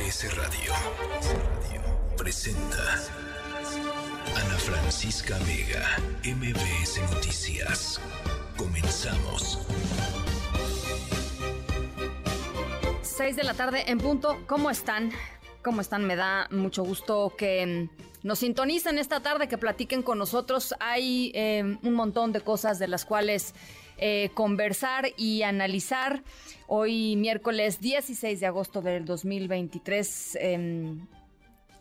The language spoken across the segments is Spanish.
MBS Radio presenta Ana Francisca Vega, MBS Noticias. Comenzamos. 6 de la tarde en punto. ¿Cómo están? ¿Cómo están? Me da mucho gusto que mm, nos sintonicen esta tarde, que platiquen con nosotros. Hay eh, un montón de cosas de las cuales eh, conversar y analizar. Hoy miércoles 16 de agosto del 2023, em,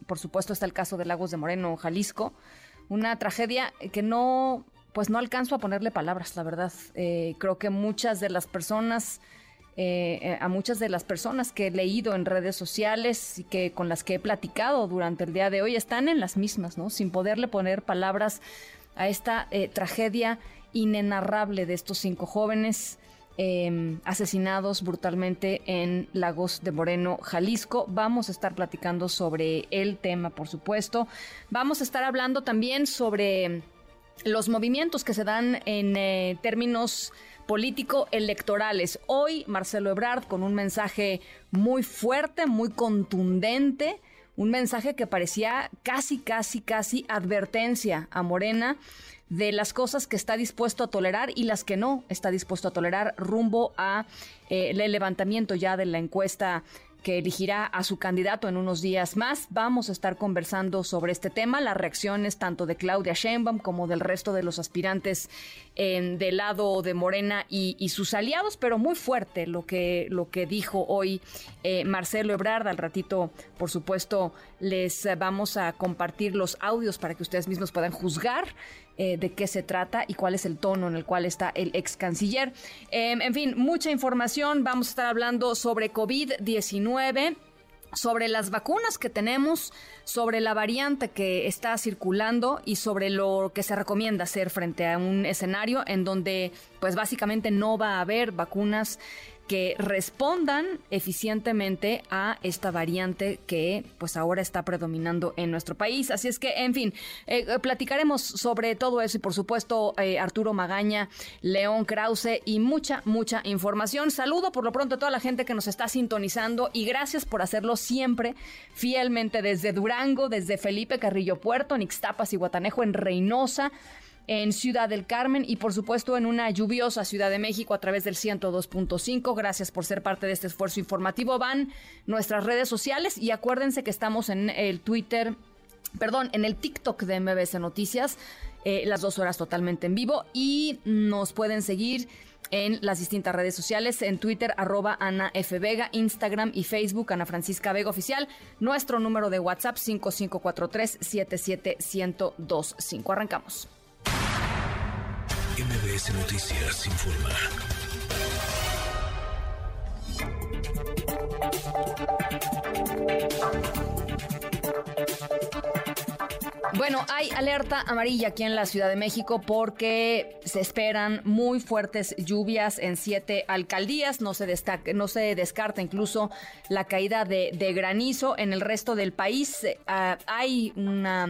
por supuesto está el caso de Lagos de Moreno, Jalisco, una tragedia que no, pues no alcanzo a ponerle palabras, la verdad. Eh, creo que muchas de las personas... Eh, a muchas de las personas que he leído en redes sociales y que con las que he platicado durante el día de hoy están en las mismas, ¿no? Sin poderle poner palabras a esta tragedia inenarrable de estos cinco jóvenes em, asesinados brutalmente en Lagos de Moreno, Jalisco. Vamos a estar platicando sobre el tema, por supuesto. Vamos a estar hablando también sobre los movimientos que se dan en eh, términos político-electorales. Hoy Marcelo Ebrard con un mensaje muy fuerte, muy contundente, un mensaje que parecía casi, casi, casi advertencia a Morena de las cosas que está dispuesto a tolerar y las que no está dispuesto a tolerar rumbo a eh, el levantamiento ya de la encuesta que elegirá a su candidato en unos días más. Vamos a estar conversando sobre este tema, las reacciones tanto de Claudia Sheinbaum como del resto de los aspirantes del lado de Morena y, sus aliados, pero muy fuerte lo que, lo que dijo hoy eh, Marcelo Ebrard. Al ratito, por supuesto, les vamos a compartir los audios para que ustedes mismos puedan juzgar eh, de qué se trata y cuál es el tono en el cual está el ex canciller. Em, en fin, mucha información. Vamos a estar hablando sobre COVID-19 sobre las vacunas que tenemos, sobre la variante que está circulando y sobre lo que se recomienda hacer frente a un escenario en donde pues básicamente no va a haber vacunas que respondan eficientemente a esta variante que pues ahora está predominando en nuestro país. Así es que, en fin, eh, platicaremos sobre todo eso y por supuesto eh, Arturo Magaña, León Krause y mucha, mucha información. Saludo por lo pronto a toda la gente que nos está sintonizando y gracias por hacerlo siempre fielmente desde Durango, desde Felipe Carrillo Puerto, en Ixtapas y Guatanejo, en Reynosa en Ciudad del Carmen y por supuesto en una lluviosa Ciudad de México a través del 102.5. Gracias por ser parte de este esfuerzo informativo. Van nuestras redes sociales y acuérdense que estamos en el Twitter, perdón, en el TikTok de MBS Noticias, eh, las dos horas totalmente en vivo y nos pueden seguir en las distintas redes sociales, en Twitter, arroba Ana F. Vega, Instagram y Facebook, Ana Francisca Vega Oficial, nuestro número de WhatsApp 5543 77125. Arrancamos. MBS Noticias informa. Bueno, hay alerta amarilla aquí en la Ciudad de México porque se esperan muy fuertes lluvias en siete alcaldías. No se, no se descarta incluso la caída de, granizo en el resto del país. Ah, hay una,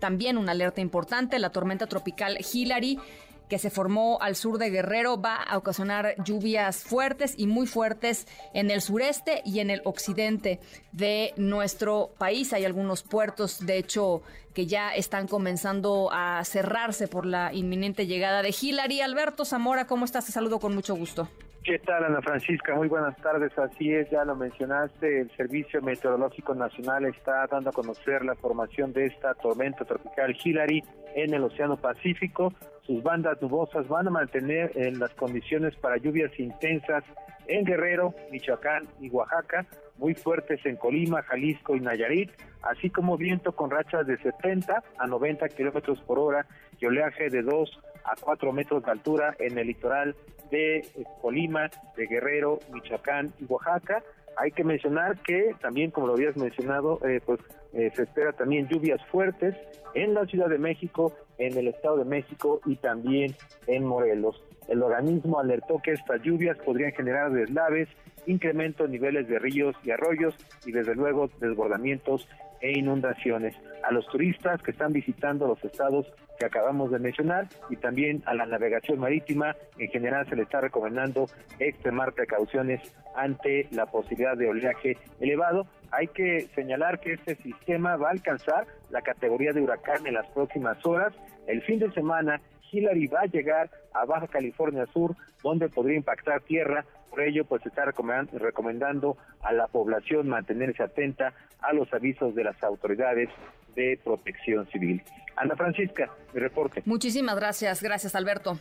también una alerta importante, la tormenta tropical Hillary que se formó al sur de Guerrero va a ocasionar lluvias fuertes y muy fuertes en el sureste y en el occidente de nuestro país. Hay algunos puertos, de hecho, que ya están comenzando a cerrarse por la inminente llegada de Hillary. Alberto Zamora, ¿cómo estás? Te saludo con mucho gusto. ¿Qué tal, Ana Francisca? Muy buenas tardes. Así es, ya lo mencionaste, el Servicio Meteorológico Nacional está dando a conocer la formación de esta tormenta tropical Hillary en el Océano Pacífico. Sus bandas nubosas van a mantener en las condiciones para lluvias intensas en Guerrero, Michoacán y Oaxaca, muy fuertes en Colima, Jalisco y Nayarit, así como viento con rachas de 70 a 90 kilómetros por hora y oleaje de 2 a 4 metros de altura en el litoral de eh, Colima, de Guerrero, Michoacán y Oaxaca. Hay que mencionar que también, como lo habías mencionado, eh, pues eh, se espera también lluvias fuertes en la Ciudad de México, en el Estado de México y también en Morelos. El organismo alertó que estas lluvias podrían generar deslaves, incremento en niveles de ríos y arroyos y desde luego desbordamientos e inundaciones. A los turistas que están visitando los estados que acabamos de mencionar y también a la navegación marítima, en general se le está recomendando extremar precauciones ante la posibilidad de oleaje elevado. Hay que señalar que este sistema va a alcanzar la categoría de huracán en las próximas horas. El fin de semana Hillary va a llegar a Baja California Sur, donde podría impactar tierra. Por ello, pues se está recomendando a la población mantenerse atenta a los avisos de las autoridades de protección civil. Ana Francisca, mi reporte. Muchísimas gracias, gracias Alberto.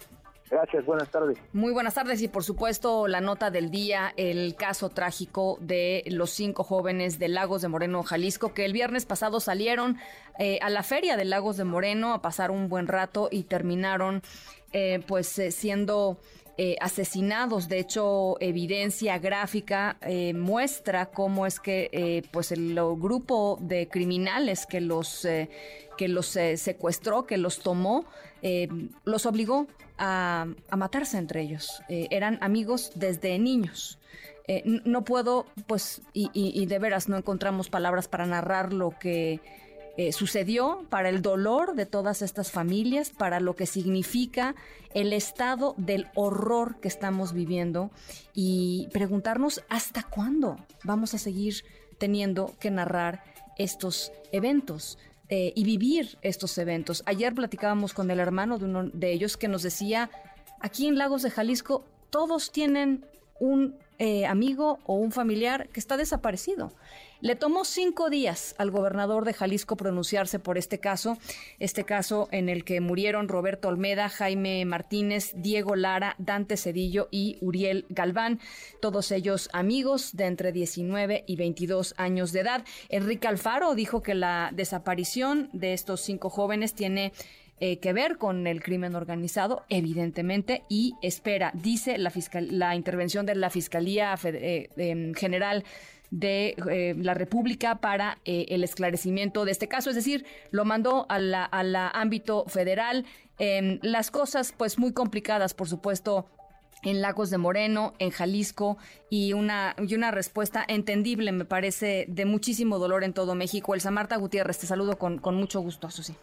Gracias, buenas tardes. Muy buenas tardes y por supuesto la nota del día, el caso trágico de los cinco jóvenes de Lagos de Moreno, Jalisco, que el viernes pasado salieron eh, a la feria de Lagos de Moreno a pasar un buen rato y terminaron eh, pues eh, siendo asesinados. De hecho, evidencia gráfica muestra cómo es que pues el, grupo de criminales que los que los secuestró, que los tomó, los obligó a, matarse entre ellos. Eh, eran amigos desde niños. Eh, no puedo, pues, y, de veras no encontramos palabras para narrar lo que eh, sucedió, para el dolor de todas estas familias, para lo que significa el estado del horror que estamos viviendo y preguntarnos hasta cuándo vamos a seguir teniendo que narrar estos eventos. Eh, y vivir estos eventos. Ayer platicábamos con el hermano de uno de ellos que nos decía, aquí en Lagos de Jalisco todos tienen un eh, amigo o un familiar que está desaparecido. Le tomó cinco días al gobernador de Jalisco pronunciarse por este caso, este caso en el que murieron Roberto Olmeda, Jaime Martínez, Diego Lara, Dante Cedillo y Uriel Galván, todos ellos amigos de entre 19 y 22 años de edad. Enrique Alfaro dijo que la desaparición de estos cinco jóvenes tiene eh, que ver con el crimen organizado, evidentemente, y espera, dice la, fiscal, la intervención de la Fiscalía eh, em, General de eh, la República para el esclarecimiento de este caso, es decir, lo mandó al la, ámbito federal. Em, las cosas, pues, muy complicadas, por supuesto, en Lagos de Moreno, en Jalisco, y una, y una respuesta entendible, me parece, de muchísimo dolor en todo México. Elsa Marta Gutiérrez, te saludo con, con mucho gusto, Susi.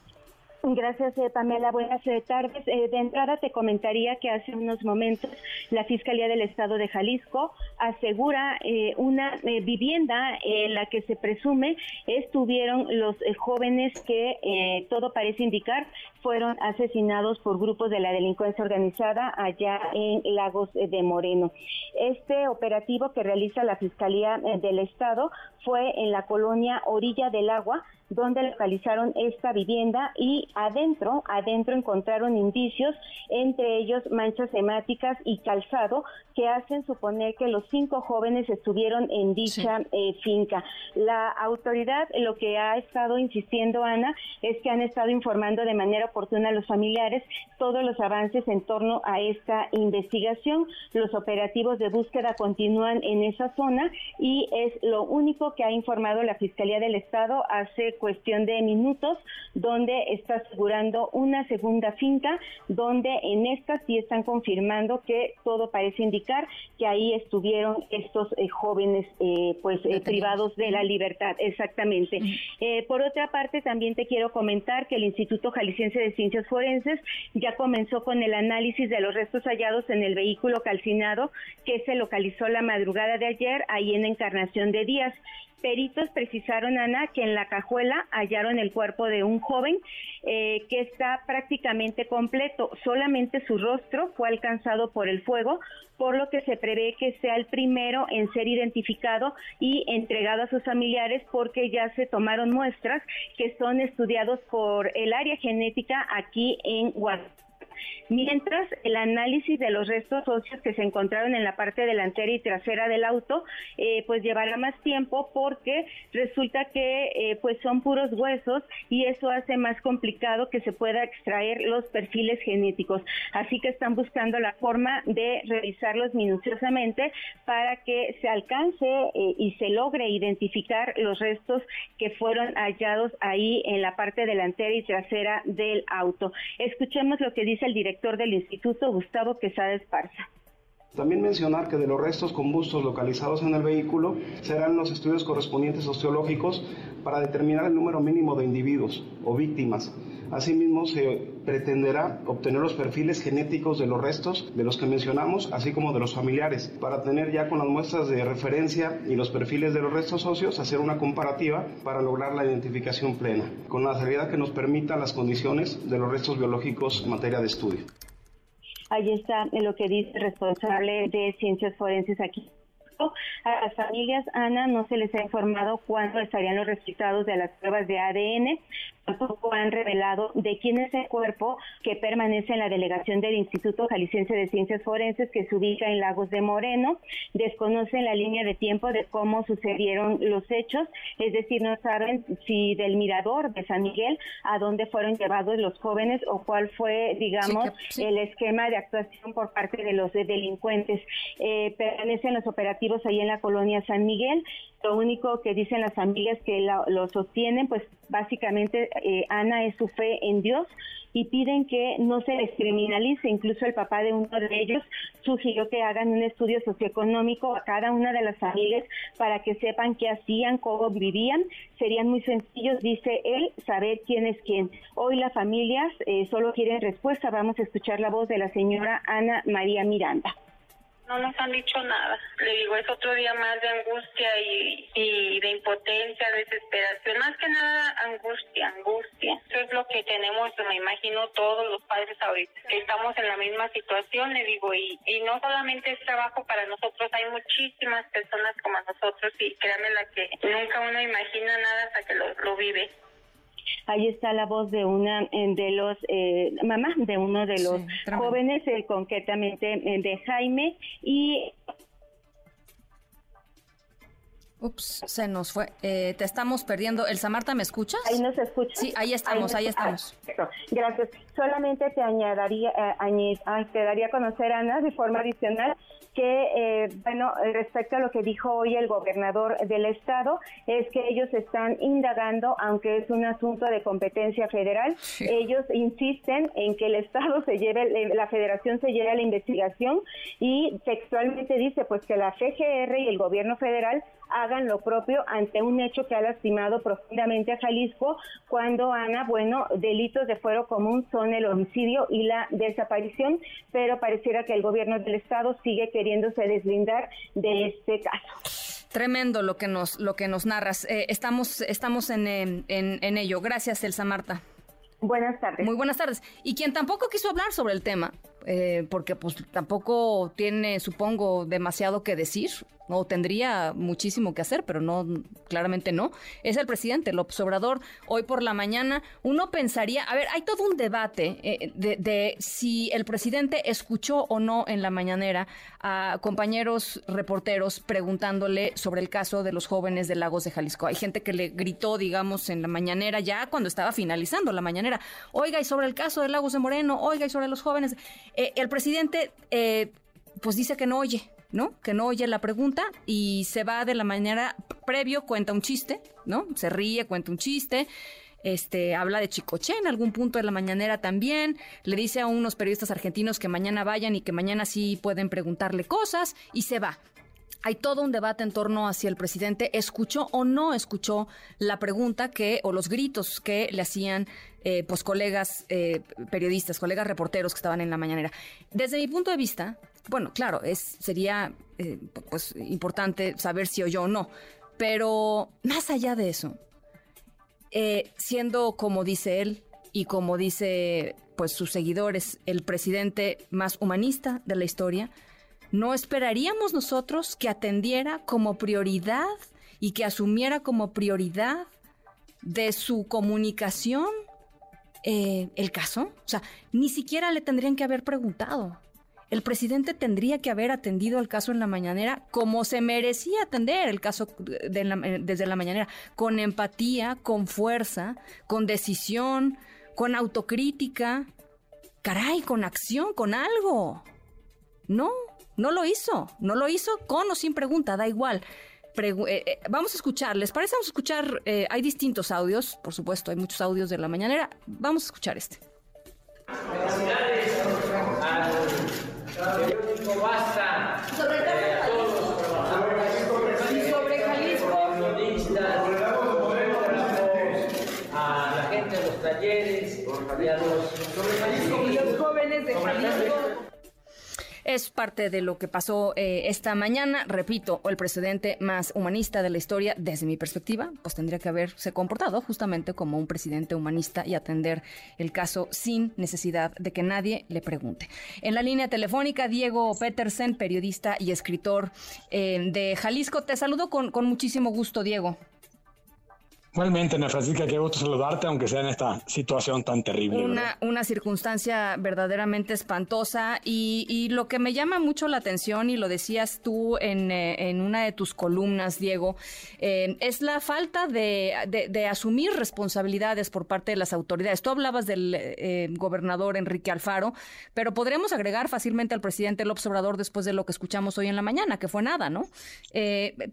Gracias, eh, Pamela. Buenas eh, tardes. Eh, de entrada te comentaría que hace unos momentos la Fiscalía del Estado de Jalisco asegura una vivienda en la que se presume estuvieron los jóvenes que todo parece indicar fueron asesinados por grupos de la delincuencia organizada allá en Lagos de Moreno. Este operativo que realiza la Fiscalía del Estado fue en la colonia Orilla del Agua, donde localizaron esta vivienda y adentro, adentro encontraron indicios, entre ellos manchas hemáticas y calzado, que hacen suponer que los cinco jóvenes estuvieron en dicha eh, finca. La autoridad lo que ha estado insistiendo, Ana, es que han estado informando de manera oportuna a los familiares todos los avances en torno a esta investigación. Los operativos de búsqueda continúan en esa zona y es lo único que ha informado la Fiscalía del Estado hace cuestión de minutos, donde está asegurando una segunda finca, donde en esta sí están confirmando que todo parece indicar que ahí estuvieron estos eh, jóvenes eh, pues eh, privados de la libertad, exactamente. por otra parte, también te quiero comentar que el Instituto Jalisciense de Ciencias Forenses ya comenzó con el análisis de los restos hallados en el vehículo calcinado que se localizó la madrugada de ayer ahí en Encarnación de Díaz. Peritos precisaron, Ana, que en la cajuela hallaron el cuerpo de un joven eh, que está prácticamente completo. Solamente su rostro fue alcanzado por el fuego, por lo que se prevé que sea el primero en ser identificado y entregado a sus familiares porque ya se tomaron muestras que son estudiados por el área genética aquí en Guadalajara mientras el análisis de los restos óseos que se encontraron en la parte delantera y trasera del auto, eh, pues llevará más tiempo porque resulta que eh, pues son puros huesos y eso hace más complicado que se pueda extraer los perfiles genéticos. Así que están buscando la forma de revisarlos minuciosamente para que se alcance eh, y se logre identificar los restos que fueron hallados ahí en la parte delantera y trasera del auto. Escuchemos lo que dice el director del instituto, Gustavo Quesada Esparza. También mencionar que de los restos combustos localizados en el vehículo serán los estudios correspondientes osteológicos para determinar el número mínimo de individuos o víctimas. Asimismo, se pretenderá obtener los perfiles genéticos de los restos de los que mencionamos, así como de los familiares, para tener ya con las muestras de referencia y los perfiles de los restos óseos, hacer una comparativa para lograr la identificación plena, con la seriedad que nos permita las condiciones de los restos biológicos en materia de estudio. Ahí está lo que dice el responsable de ciencias forenses aquí a las familias, Ana, no se les ha informado cuándo estarían los resultados de las pruebas de ADN. Tampoco han revelado de quién es el cuerpo que permanece en la delegación del Instituto Jalisciense de Ciencias Forenses que se ubica en Lagos de Moreno. Desconocen la línea de tiempo de cómo sucedieron los hechos, es decir, no saben si del mirador de San Miguel a dónde fueron llevados los jóvenes o cuál fue, digamos, el esquema de actuación por parte de los delincuentes. Eh, permanecen los operativos ahí en la colonia San Miguel. Lo único que dicen las familias que lo, sostienen, pues básicamente eh, Ana es su fe en Dios y piden que no se les criminalice. Incluso el papá de uno de ellos sugirió que hagan un estudio socioeconómico a cada una de las familias para que sepan qué hacían, cómo vivían. Serían muy sencillos, dice él, saber quién es quién. Hoy las familias eh, solo quieren respuesta. Vamos a escuchar la voz de la señora Ana María Miranda. No nos han dicho nada. Le digo, es otro día más de angustia y, de impotencia, desesperación. Más que nada, angustia, angustia. Eso es lo que tenemos, me imagino, todos los padres ahorita. Estamos en la misma situación, le digo, y, y no solamente es trabajo para nosotros, hay muchísimas personas como nosotros y créanme la que nunca uno imagina nada hasta que lo, lo vive. Ahí está la voz de una eh, de los eh, mamá de uno de los jóvenes, eh, concretamente eh, de Jaime y Ups, se nos fue. Eh, te estamos perdiendo. Elsa Marta, ¿me escuchas? Ahí nos escuchas. Sí, ahí estamos, ahí, estamos. gracias. Solamente te añadiría, eh, te daría a conocer, Ana, de forma adicional, que, eh, bueno, respecto a lo que dijo hoy el gobernador del estado, es que ellos están indagando, aunque es un asunto de competencia federal, ellos insisten en que el estado se lleve, la federación se lleve a la investigación y textualmente dice, pues que la FGR y el gobierno federal hagan lo propio ante un hecho que ha lastimado profundamente a Jalisco cuando Ana, bueno, delitos de fuero común son el homicidio y la desaparición, pero pareciera que el gobierno del estado sigue queriéndose deslindar de este caso. Tremendo lo que nos lo que nos narras. Eh, estamos estamos en, en, en ello. Gracias, Elsa Marta. Buenas tardes. Muy buenas tardes. Y quien tampoco quiso hablar sobre el tema, eh, porque pues tampoco tiene, supongo, demasiado que decir, o tendría muchísimo que hacer, pero no, claramente no, es el presidente López Obrador. Hoy por la mañana uno pensaría, a ver, hay todo un debate eh, de, si el presidente escuchó o no en la mañanera a compañeros reporteros preguntándole sobre el caso de los jóvenes de Lagos de Jalisco. Hay gente que le gritó, digamos, en la mañanera, ya cuando estaba finalizando la mañanera, oiga, y sobre el caso de Lagos de Moreno, oiga, y sobre los jóvenes. Eh, el presidente, eh, pues dice que no oye, ¿no? Que no oye la pregunta y se va de la mañana previo, cuenta un chiste, ¿no? Se ríe, cuenta un chiste. Este, habla de Chicoche en algún punto de la mañanera también, le dice a unos periodistas argentinos que mañana vayan y que mañana sí pueden preguntarle cosas y se va. Hay todo un debate en torno a si el presidente escuchó o no escuchó la pregunta que, o los gritos que le hacían eh, pues colegas eh, periodistas, colegas reporteros que estaban en la mañanera. Desde mi punto de vista, bueno, claro, es, sería eh, pues importante saber si oyó o no, pero más allá de eso, siendo como dice él y como dice pues sus seguidores, el presidente más humanista de la historia, ¿no esperaríamos nosotros que atendiera como prioridad y que asumiera como prioridad de su comunicación eh, el caso? O sea, ni siquiera le tendrían que haber preguntado. El presidente tendría que haber atendido el caso en la mañanera como se merecía atender el caso desde la mañanera, con empatía, con fuerza, con decisión, con autocrítica, caray, con acción, con algo. No, no lo hizo, no lo hizo con o sin pregunta, da igual. Eh, eh, vamos a escuchar, ¿les parece? Vamos a escuchar, eh, hay distintos audios, por supuesto, hay muchos audios de la mañanera. Vamos a escuchar este. Felicidades Jalisco basta. Sobre eh, todos los trabajadores. Sobre Jalisco. A la gente de los talleres y a los, sobre Jalisco, y los jóvenes de Jalisco. Es parte de lo que pasó eh, esta mañana. Repito, el presidente más humanista de la historia, desde mi perspectiva, pues tendría que haberse comportado justamente como un presidente humanista y atender el caso sin necesidad de que nadie le pregunte. En la línea telefónica, Diego Petersen, periodista y escritor eh, de Jalisco. Te saludo con, con muchísimo gusto, Diego. Igualmente, Ana Francisca, qué gusto saludarte, aunque sea en esta situación tan terrible. Una, una circunstancia verdaderamente espantosa y, lo que me llama mucho la atención, y lo decías tú en, eh, una de tus columnas, Diego, eh, es la falta de, asumir responsabilidades por parte de las autoridades. Tú hablabas del eh, gobernador Enrique Alfaro, pero podremos agregar fácilmente al presidente López Obrador después de lo que escuchamos hoy en la mañana, que fue nada, ¿no?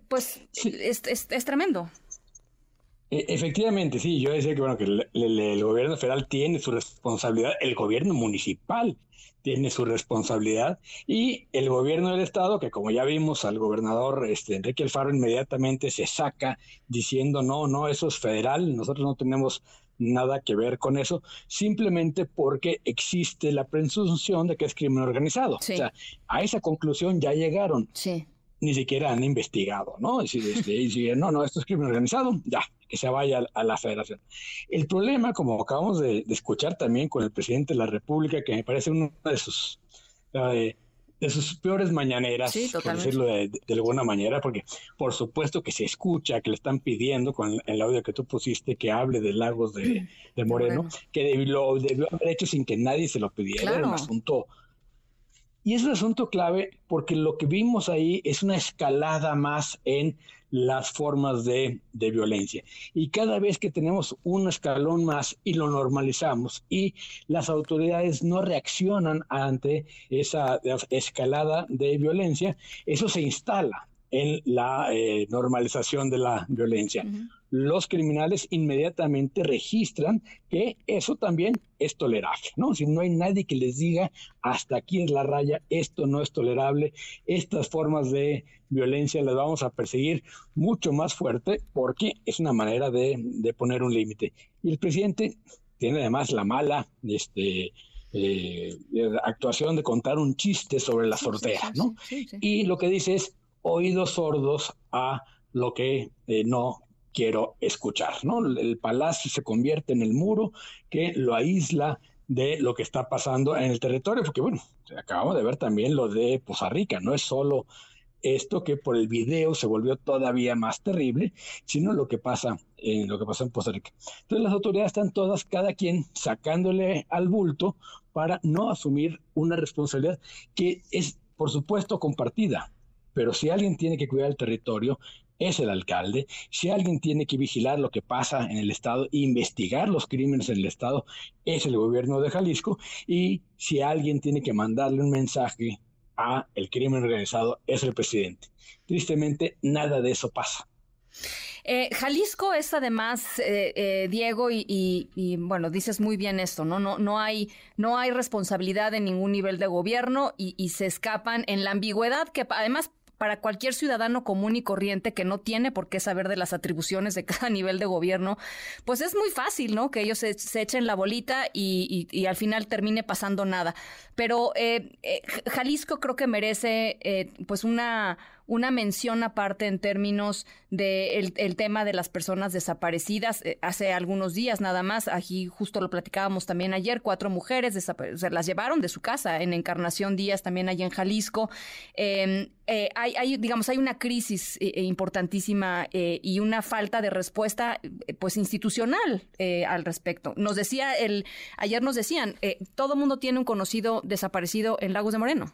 pues es, es tremendo. E, efectivamente, sí, yo decía que bueno que el, gobierno federal tiene su responsabilidad, el gobierno municipal tiene su responsabilidad y el gobierno del estado, que como ya vimos al gobernador este, Enrique Alfaro inmediatamente se saca diciendo no, no, eso es federal, nosotros no tenemos nada que ver con eso, simplemente porque existe la presunción de que es crimen organizado. O sea, a esa conclusión ya llegaron. Sí ni siquiera han investigado, ¿no? Es decir, este, no, no, esto es crimen organizado, ya, que se vaya a, la federación. El problema, como acabamos de, escuchar también con el presidente de la República, que me parece una de sus, de, sus peores mañaneras, por decirlo de, alguna manera, porque por supuesto que se escucha que le están pidiendo con el audio que tú pusiste que hable de lagos de, Moreno, que lo debió haber hecho sin que nadie se lo pidiera, era un asunto y es un asunto clave porque lo que vimos ahí es una escalada más en las formas de, violencia. Y cada vez que tenemos un escalón más y lo normalizamos y las autoridades no reaccionan ante esa escalada de violencia, eso se instala en la eh, normalización de la violencia los criminales inmediatamente registran que eso también es tolerable, ¿no? Si no hay nadie que les diga hasta aquí es la raya, esto no es tolerable, estas formas de violencia las vamos a perseguir mucho más fuerte porque es una manera de, poner un límite. Y el presidente tiene además la mala este, eh, actuación de contar un chiste sobre la sortera, ¿no? y lo que dice es oídos sordos a lo que eh, no quiero escuchar, ¿no? El palacio se convierte en el muro que lo aísla de lo que está pasando en el territorio, porque bueno, acabamos de ver también lo de Poza Rica, no es solo esto que por el video se volvió todavía más terrible, sino lo que pasa en lo que pasó en Poza Rica. Entonces las autoridades están todas, cada quien sacándole al bulto para no asumir una responsabilidad que es, por supuesto, compartida. Pero si alguien tiene que cuidar el territorio, es el alcalde. Si alguien tiene que vigilar lo que pasa en el Estado, investigar los crímenes en el Estado, es el gobierno de Jalisco. Y si alguien tiene que mandarle un mensaje a el crimen organizado, es el presidente. Tristemente, nada de eso pasa. Eh, Jalisco es además, eh, eh, Diego, y, bueno, dices muy bien esto, ¿no? No, no, hay, no hay responsabilidad en ningún nivel de gobierno y, y se escapan en la ambigüedad que además para cualquier ciudadano común y corriente que no tiene por qué saber de las atribuciones de cada nivel de gobierno, pues es muy fácil, ¿no? Que ellos se, echen la bolita y, al final termine pasando nada. Pero eh, eh, Jalisco creo que merece eh, pues una una mención aparte en términos del el tema de las personas desaparecidas. Eh, hace algunos días nada más, aquí justo lo platicábamos también ayer, cuatro mujeres se las llevaron de su casa en Encarnación Díaz, también allá en Jalisco. Em, eh, hay, digamos, hay una crisis eh, importantísima y una falta de respuesta, pues, institucional al respecto. Nos decía el, ayer nos decían, todo mundo tiene un conocido desaparecido en Lagos de Moreno.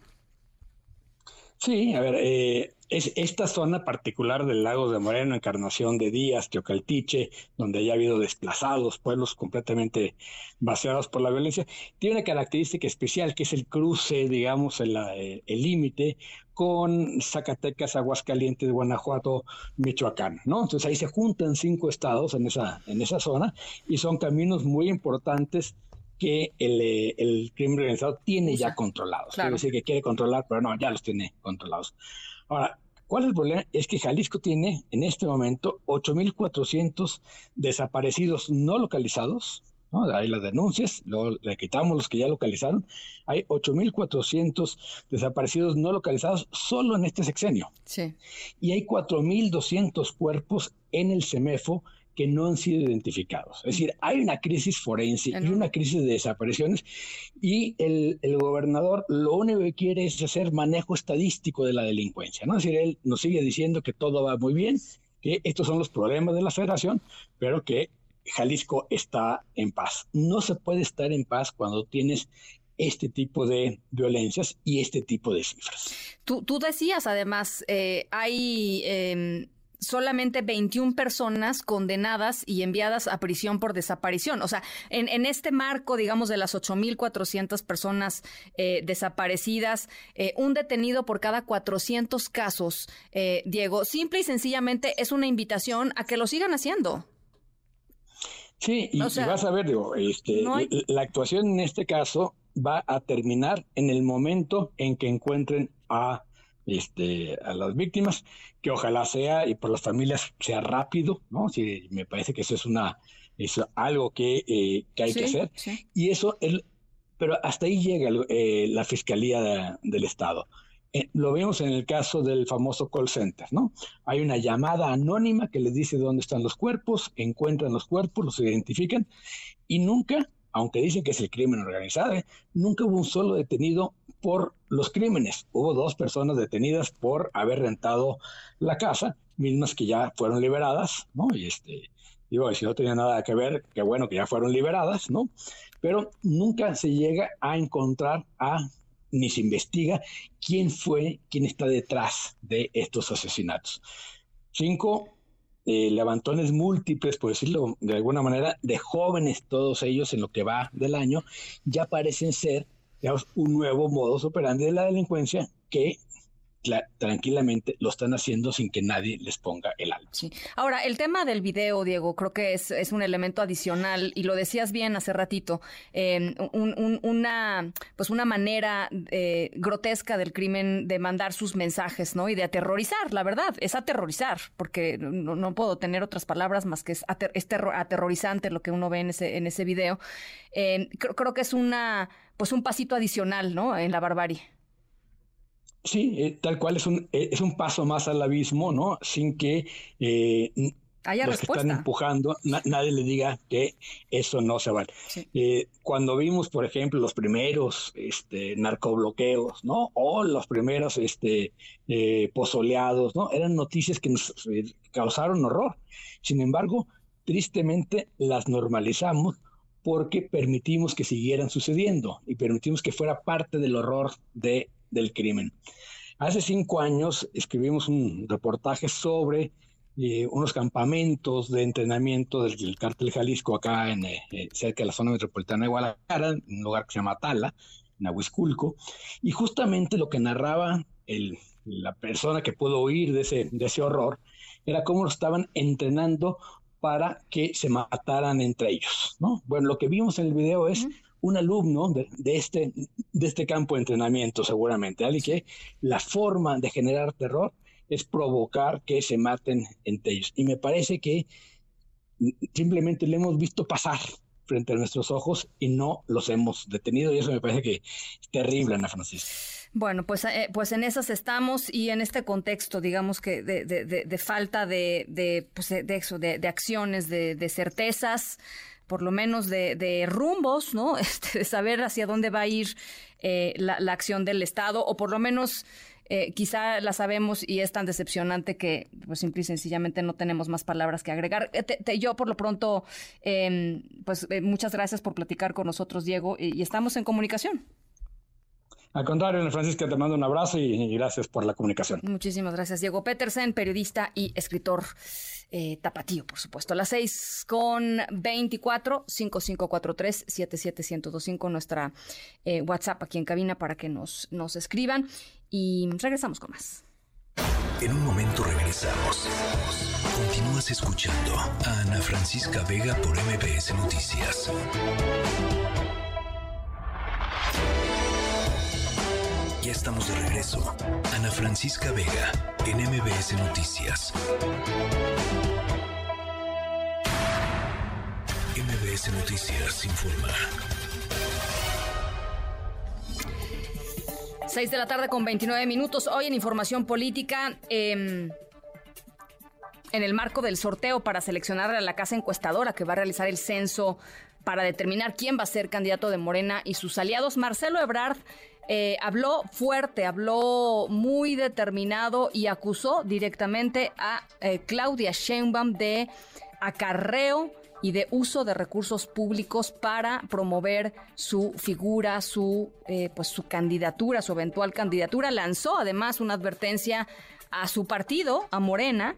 Sí, a ver, eh, es esta zona particular del lago de Moreno, Encarnación de Díaz, Teocaltiche, donde haya habido desplazados, pueblos completamente vaciados por la violencia, tiene una característica especial que es el cruce, digamos, el límite con Zacatecas, Aguascalientes, Guanajuato, Michoacán, ¿no? Entonces ahí se juntan cinco estados en esa, en esa zona y son caminos muy importantes que el, eh, el crimen organizado tiene ya controlados. Quiere decir que quiere controlar, pero no, ya los tiene controlados. Ahora, ¿cuál es el problema? Es que Jalisco tiene en este momento 8.400 desaparecidos no localizados, ¿no? Hay las denuncias, luego le quitamos los que ya localizaron. Hay 8.400 desaparecidos no localizados solo en este sexenio. Sí. Y hay 4.200 cuerpos en el CEMEFO que no han sido identificados. Es decir, hay una crisis forense y una crisis de desapariciones y el, el, gobernador lo único que quiere es hacer manejo estadístico de la delincuencia. ¿no? Es decir, él nos sigue diciendo que todo va muy bien, que estos son los problemas de la federación, pero que Jalisco está en paz. No se puede estar en paz cuando tienes este tipo de violencias y este tipo de cifras. Tú, tú decías, además, eh, hay... Eh solamente 21 personas condenadas y enviadas a prisión por desaparición. O sea, en, en este marco, digamos, de las 8.400 personas eh, desaparecidas, eh, un detenido por cada 400 casos, eh, Diego, simple y sencillamente es una invitación a que lo sigan haciendo. Sí, y, vas a ver, digo, este, la actuación en este caso va a terminar en el momento en que encuentren a este, a las víctimas, que ojalá sea y por las familias sea rápido, ¿no? Sí, me parece que eso es una es algo que, eh, que hay que hacer. Y eso, el, pero hasta ahí llega eh, la Fiscalía del Estado. Eh, lo vemos en el caso del famoso call center, ¿no? Hay una llamada anónima que les dice dónde están los cuerpos, encuentran los cuerpos, los identifican y nunca aunque dicen que es el crimen organizado, nunca hubo un solo detenido por los crímenes. Hubo dos personas detenidas por haber rentado la casa, mismas que ya fueron liberadas, ¿no? Y este, digo, si no tenía nada que ver, qué bueno que ya fueron liberadas, ¿no? Pero nunca se llega a encontrar a, ni se investiga quién fue, quién está detrás de estos asesinatos. Cinco eh, levantones múltiples, por decirlo de alguna manera, de jóvenes todos ellos en lo que va del año, ya parecen ser digamos, un nuevo modus operandi de la delincuencia que tranquilamente lo están haciendo sin que nadie les ponga el alto. Sí. Ahora, el tema del video, Diego, creo que es, es un elemento adicional y lo decías bien hace ratito, eh, una, pues una manera eh, grotesca del crimen de mandar sus mensajes, ¿no? Y de aterrorizar, la verdad, es aterrorizar, porque no, puedo tener otras palabras más que es, aterrorizante lo que uno ve en ese, en ese video. Eh, creo, creo que es una, pues un pasito adicional, ¿no? En la barbarie. Sí, eh, tal cual es un, eh, es un paso más al abismo, ¿no? Sin que eh, los que están empujando, nadie le diga que eso no se vale. cuando vimos, por ejemplo, los primeros este, narcobloqueos, ¿no? O los primeros este, pozoleados, ¿no? Eran noticias que nos causaron horror. Sin embargo, tristemente las normalizamos porque permitimos que siguieran sucediendo y permitimos que fuera parte del horror de del crimen. Hace cinco años escribimos un reportaje sobre eh, unos campamentos de entrenamiento del, cártel Jalisco acá en, eh, eh, cerca de la zona metropolitana de Guadalajara, en un lugar que se llama Tala, en Ahuisculco, y justamente lo que narraba la persona que pudo oír de ese, de ese horror era cómo lo estaban entrenando para que se mataran entre ellos, ¿no? Bueno, lo que vimos en el video es un alumno de, este, de este campo de entrenamiento seguramente, alguien que la forma de generar terror es provocar que se maten entre ellos. Y me parece que simplemente le hemos visto pasar frente a nuestros ojos y no los hemos detenido y eso me parece que es terrible, Ana Francisca. Bueno, pues, eh, pues en esas estamos y en este contexto, digamos que de, de, de, falta de, de, pues de, eso, de, acciones, de, certezas, por lo menos de, rumbos, ¿no? Este, de saber hacia dónde va a ir eh, la, acción del Estado, o por lo menos eh, quizá la sabemos y es tan decepcionante que pues simple y sencillamente no tenemos más palabras que agregar. Eh, yo por lo pronto, em, pues muchas gracias por platicar con nosotros, Diego, y, estamos en comunicación. Al contrario, Francisca, te mando un abrazo y gracias por la comunicación. Muchísimas gracias, Diego Petersen, periodista y escritor eh, tapatío, por supuesto. A las 6 con 24 5543 77125 nuestra eh, WhatsApp aquí en cabina para que nos, nos escriban y regresamos con más. En un momento regresamos. Continúas escuchando a Ana Francisca Vega por MBS Noticias. Estamos de regreso. Ana Francisca Vega, en MBS Noticias. MBS Noticias informa. 6 de la tarde con 29 minutos. Hoy en Información Política, em, en el marco del sorteo para seleccionar a la casa encuestadora que va a realizar el censo para determinar quién va a ser candidato de Morena y sus aliados, Marcelo Ebrard eh, habló fuerte, habló muy determinado y acusó directamente a eh, Claudia Sheinbaum de acarreo y de uso de recursos públicos para promover su figura, su, eh, pues su candidatura, su eventual candidatura. Lanzó además una advertencia a su partido, a Morena,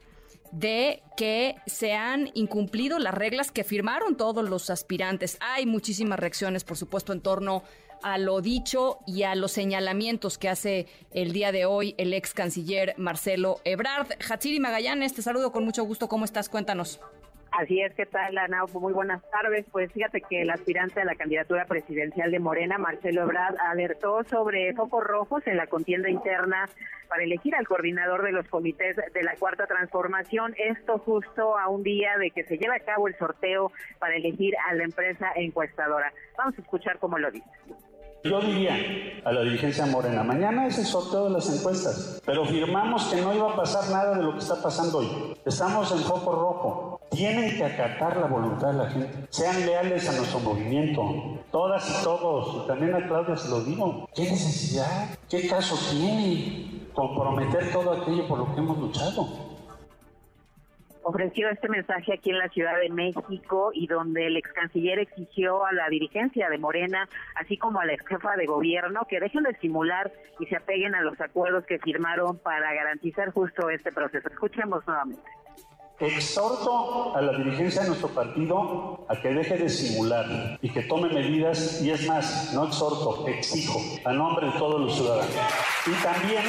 de que se han incumplido las reglas que firmaron todos los aspirantes. Hay muchísimas reacciones, por supuesto, en torno a lo dicho y a los señalamientos que hace el día de hoy el ex canciller Marcelo Ebrard. Hatsiri Magallanes, te saludo con mucho gusto. ¿Cómo estás? Cuéntanos. Así es, ¿qué tal, Ana? Muy buenas tardes. Pues fíjate que el aspirante a la candidatura presidencial de Morena, Marcelo Ebrard, alertó sobre focos rojos en la contienda interna para elegir al coordinador de los comités de la Cuarta Transformación. Esto justo a un día de que se lleva a cabo el sorteo para elegir a la empresa encuestadora. Vamos a escuchar cómo lo dice. Yo diría a la dirigencia morena, mañana es el sorteo de las encuestas, pero firmamos que no iba a pasar nada de lo que está pasando hoy. Estamos en foco rojo. Tienen que acatar la voluntad de la gente. Sean leales a nuestro movimiento. Todas y todos. Y también a Claudia se lo digo. ¿Qué necesidad? ¿Qué caso tiene comprometer todo aquello por lo que hemos luchado? Ofreció este mensaje aquí en la Ciudad de México y donde el ex canciller exigió a la dirigencia de Morena, así como a la ex jefa de gobierno, que dejen de simular y se apeguen a los acuerdos que firmaron para garantizar justo este proceso. Escuchemos nuevamente. Exhorto a la dirigencia de nuestro partido a que deje de simular y que tome medidas, y es más, no exhorto, exijo, a nombre de todos los ciudadanos. Y también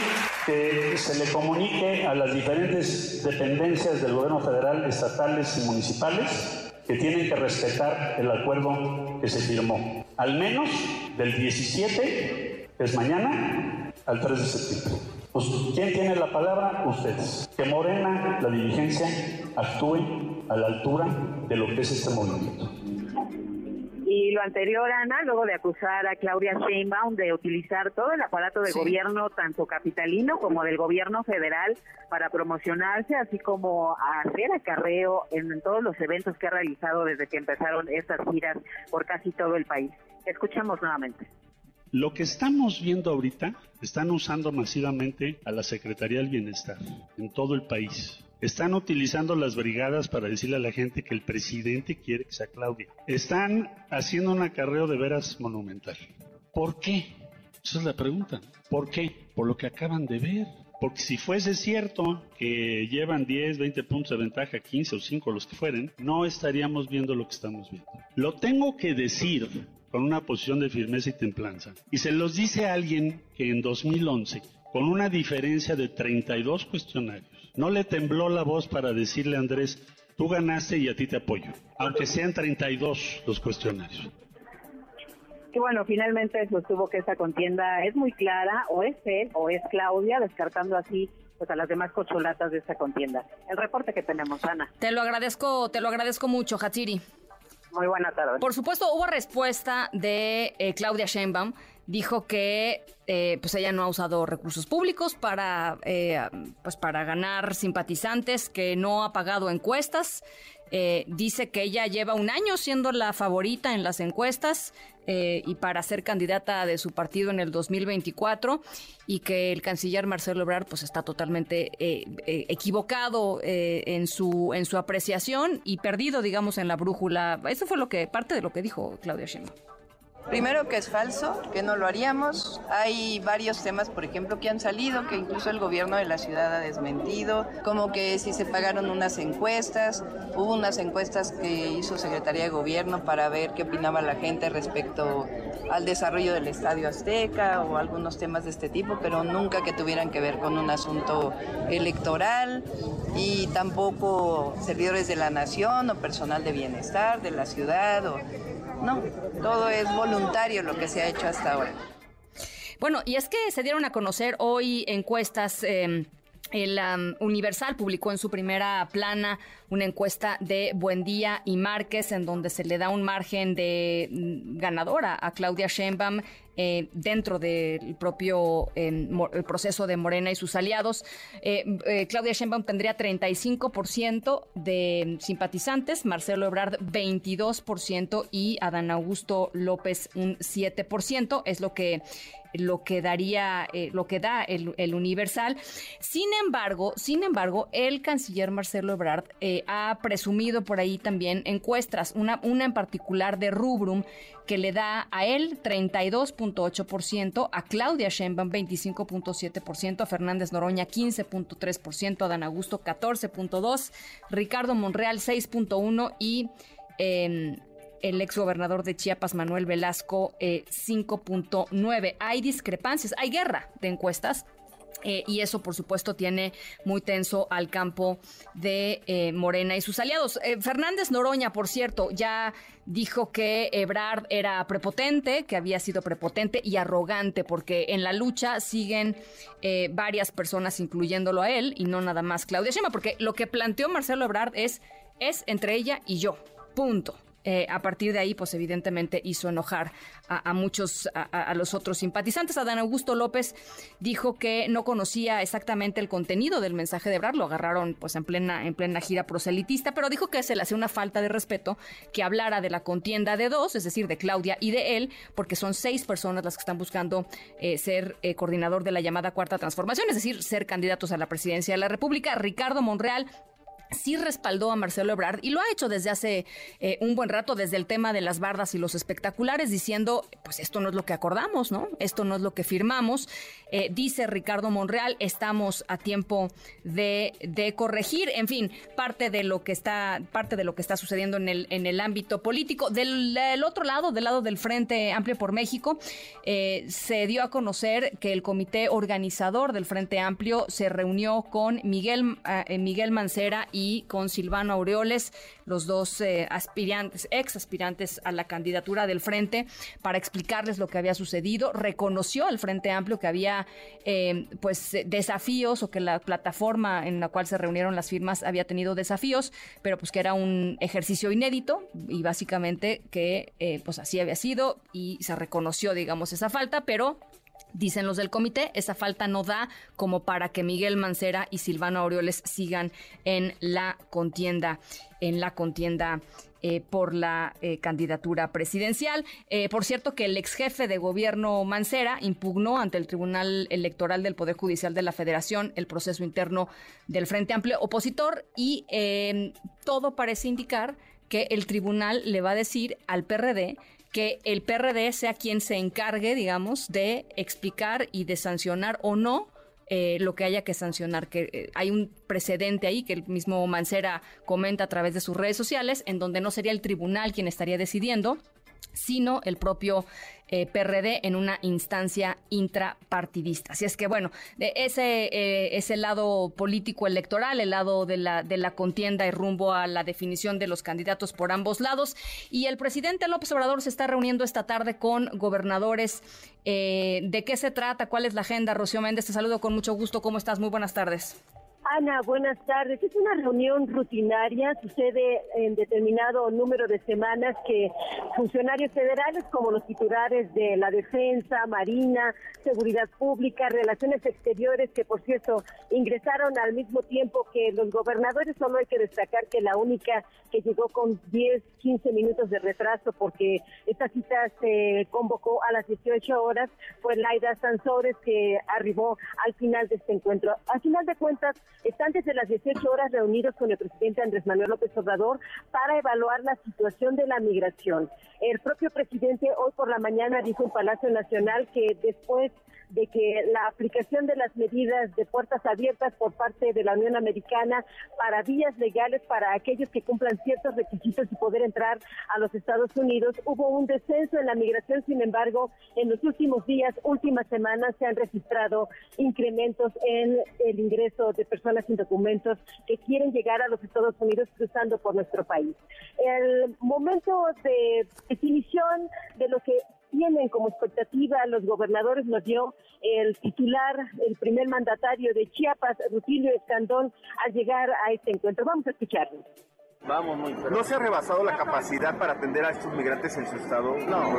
que se le comunique a las diferentes dependencias del gobierno federal, estatales y municipales que tienen que respetar el acuerdo que se firmó, al menos del 17, que es mañana, al 3 de septiembre. Pues, ¿quién tiene la palabra? Ustedes. Que Morena, la dirigencia, actúe a la altura de lo que es este movimiento. Y lo anterior, Ana, luego de acusar a Claudia Sheinbaum de utilizar todo el aparato de gobierno, tanto capitalino como del gobierno federal, para promocionarse, así como hacer acarreo en todos los eventos que ha realizado desde que empezaron estas giras por casi todo el país. Escuchemos nuevamente. Lo que estamos viendo ahorita, están usando masivamente a la Secretaría del Bienestar en todo el país. Están utilizando las brigadas para decirle a la gente que el presidente quiere que sea Claudia. Están haciendo un acarreo de veras monumental. ¿Por qué? Esa es la pregunta. ¿Por qué? Por lo que acaban de ver. Porque si fuese cierto que llevan 10, 20 puntos de ventaja, 15 o 5 los que fueren, no estaríamos viendo lo que estamos viendo. Lo tengo que decir con una posición de firmeza y templanza. Y se los dice a alguien que en 2011, con una diferencia de 32 cuestionarios, no le tembló la voz para decirle a Andrés, tú ganaste y a ti te apoyo, aunque sean 32 los cuestionarios. Y bueno, finalmente sostuvo que esa contienda es muy clara, o es él o es Claudia, descartando así pues a las demás cocholatas de esa contienda. El reporte que tenemos, Ana. Te lo agradezco, te lo agradezco mucho, Hatsiri. Muy buena tarde. Por supuesto, hubo respuesta de eh, Claudia Sheinbaum. Dijo que eh, pues ella no ha usado recursos públicos para, eh, pues para ganar simpatizantes, que no ha pagado encuestas. dice que ella lleva un año siendo la favorita en las encuestas y para ser candidata de su partido en el 2024 y que el canciller Marcelo Ebrard pues está totalmente equivocado en su en su apreciación y perdido digamos en la brújula. Eso fue lo que parte de lo que dijo Claudia Sheinbaum. Primero que es falso, que no lo haríamos. Hay varios temas, por ejemplo, que han salido, que incluso el gobierno de la ciudad ha desmentido, como que si se pagaron unas encuestas, hubo unas encuestas que hizo Secretaría de Gobierno para ver qué opinaba la gente respecto al desarrollo del Estadio Azteca o algunos temas de este tipo, pero nunca que tuvieran que ver con un asunto electoral y tampoco servidores de la nación o personal de bienestar de la ciudad o no, todo es voluntario lo que se ha hecho hasta ahora. Bueno, y es que se dieron a conocer hoy encuestas. Eh, el Universal publicó en su primera plana una encuesta de Buendía y Márquez, en donde se le da un margen de mm, ganadora a Claudia Sheinbaum eh, dentro del propio em, el proceso de Morena y sus aliados. Eh, eh, Claudia Sheinbaum tendría 35% de simpatizantes, Marcelo Ebrard 22% y Adán Augusto López un 7%. Es lo que lo que daría, lo que da el, Universal. Sin embargo, sin embargo, el canciller Marcelo Ebrard ha presumido por ahí también encuestas, una, una en particular de Rubrum, que le da a él 32.8%, a Claudia Sheinbaum 25.7%, a Fernández Noroña 15.3%, a Dan Augusto 14.2%, Ricardo Monreal 6.1% y... Eh, el exgobernador de Chiapas, Manuel Velasco, 5.9. Eh, hay discrepancias, hay guerra de encuestas. Eh, y eso, por supuesto, tiene muy tenso al campo de eh, Morena y sus aliados. Fernández Noroña, por cierto, ya dijo que Ebrard era prepotente, que había sido prepotente y arrogante, porque en la lucha siguen varias personas, incluyéndolo a él, y no nada más Claudia Sheinbaum, porque lo que planteó Marcelo Ebrard es, es entre ella y yo, punto. Eh, a partir de ahí, pues evidentemente hizo enojar a, muchos, a, los otros simpatizantes. Adán Augusto López dijo que no conocía exactamente el contenido del mensaje de Ebrard, lo agarraron pues en plena, en plena gira proselitista, pero dijo que se le hacía una falta de respeto que hablara de la contienda de dos, es decir, de Claudia y de él, porque son seis personas las que están buscando eh, ser eh, coordinador de la llamada cuarta transformación, es decir, ser candidatos a la presidencia de la República. Ricardo Monreal sí respaldó a Marcelo Ebrard y lo ha hecho desde hace eh, un buen rato, desde el tema de las bardas y los espectaculares, diciendo, pues esto no es lo que acordamos, ¿no? Esto no es lo que firmamos. Eh, dice Ricardo Monreal, estamos a tiempo de, corregir, en fin, parte de lo que está, parte de lo que está sucediendo en el, en el ámbito político. Del, otro lado, del lado del Frente Amplio por México, eh, se dio a conocer que el comité organizador del Frente Amplio se reunió con Miguel, Miguel Mancera y con Silvano Aureoles, los dos eh, aspirantes, ex aspirantes a la candidatura del Frente, para explicarles lo que había sucedido. Reconoció al Frente Amplio que había eh, pues desafíos o que la plataforma en la cual se reunieron las firmas había tenido desafíos, pero pues que era un ejercicio inédito y básicamente que eh, pues así había sido y se reconoció, digamos, esa falta, pero Dicen los del comité, esa falta no da como para que Miguel Mancera y Silvano Aureoles sigan en la contienda, en la contienda eh, por la eh, candidatura presidencial. Eh, por cierto, que el ex jefe de gobierno Mancera impugnó ante el Tribunal Electoral del Poder Judicial de la Federación el proceso interno del Frente Amplio opositor y todo parece indicar que el tribunal le va a decir al PRD que el PRD sea quien se encargue, digamos, de explicar y de sancionar o no eh, lo que haya que sancionar, que eh, hay un precedente ahí que el mismo Mancera comenta a través de sus redes sociales, en donde no sería el tribunal quien estaría decidiendo, sino el propio eh, PRD en una instancia intrapartidista. Así es que, bueno, ese eh, es el lado político electoral, el lado de la, de la contienda y rumbo a la definición de los candidatos por ambos lados. Y el presidente López Obrador se está reuniendo esta tarde con gobernadores. Eh, ¿De qué se trata? ¿Cuál es la agenda? Rocío Méndez, te saludo con mucho gusto. ¿Cómo estás? Muy buenas tardes. Ana, buenas tardes. Es una reunión rutinaria, sucede en determinado número de semanas que funcionarios federales como los titulares de la Defensa, Marina, Seguridad Pública, Relaciones Exteriores, que por cierto ingresaron al mismo tiempo que los gobernadores, solo hay que destacar que la única que llegó con 10, 15 minutos de retraso porque esta cita se convocó a las 18 horas fue Laida Sansores que arribó al final de este encuentro. Al final de cuentas, están desde las 18 horas reunidos con el presidente Andrés Manuel López Obrador para evaluar la situación de la migración. El propio presidente hoy por la mañana dijo en Palacio Nacional que después de que la aplicación de las medidas de puertas abiertas por parte de la Unión Americana para vías legales para aquellos que cumplan ciertos requisitos y poder entrar a los Estados Unidos, hubo un descenso en la migración, sin embargo, en los últimos días, últimas semanas, se han registrado incrementos en el ingreso de personas sin documentos que quieren llegar a los Estados Unidos cruzando por nuestro país. El momento de definición de lo que tienen como expectativa los gobernadores nos dio el titular, el primer mandatario de Chiapas, Rutilio Escandón, al llegar a este encuentro. Vamos a escucharlo. Vamos muy ¿No se ha rebasado la capacidad para atender a estos migrantes en su estado? No,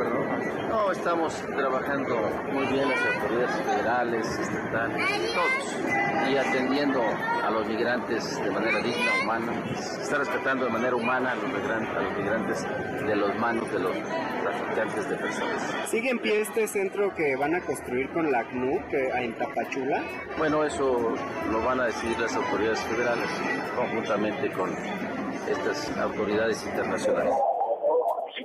no, estamos trabajando muy bien las autoridades federales, estatales, todos, y atendiendo a los migrantes de manera digna, humana. Se está respetando de manera humana a los migrantes, a los migrantes de los manos de los traficantes de personas. ¿Sigue en pie este centro que van a construir con la CNU que, en Tapachula? Bueno, eso lo van a decidir las autoridades federales conjuntamente con estas autoridades internacionales.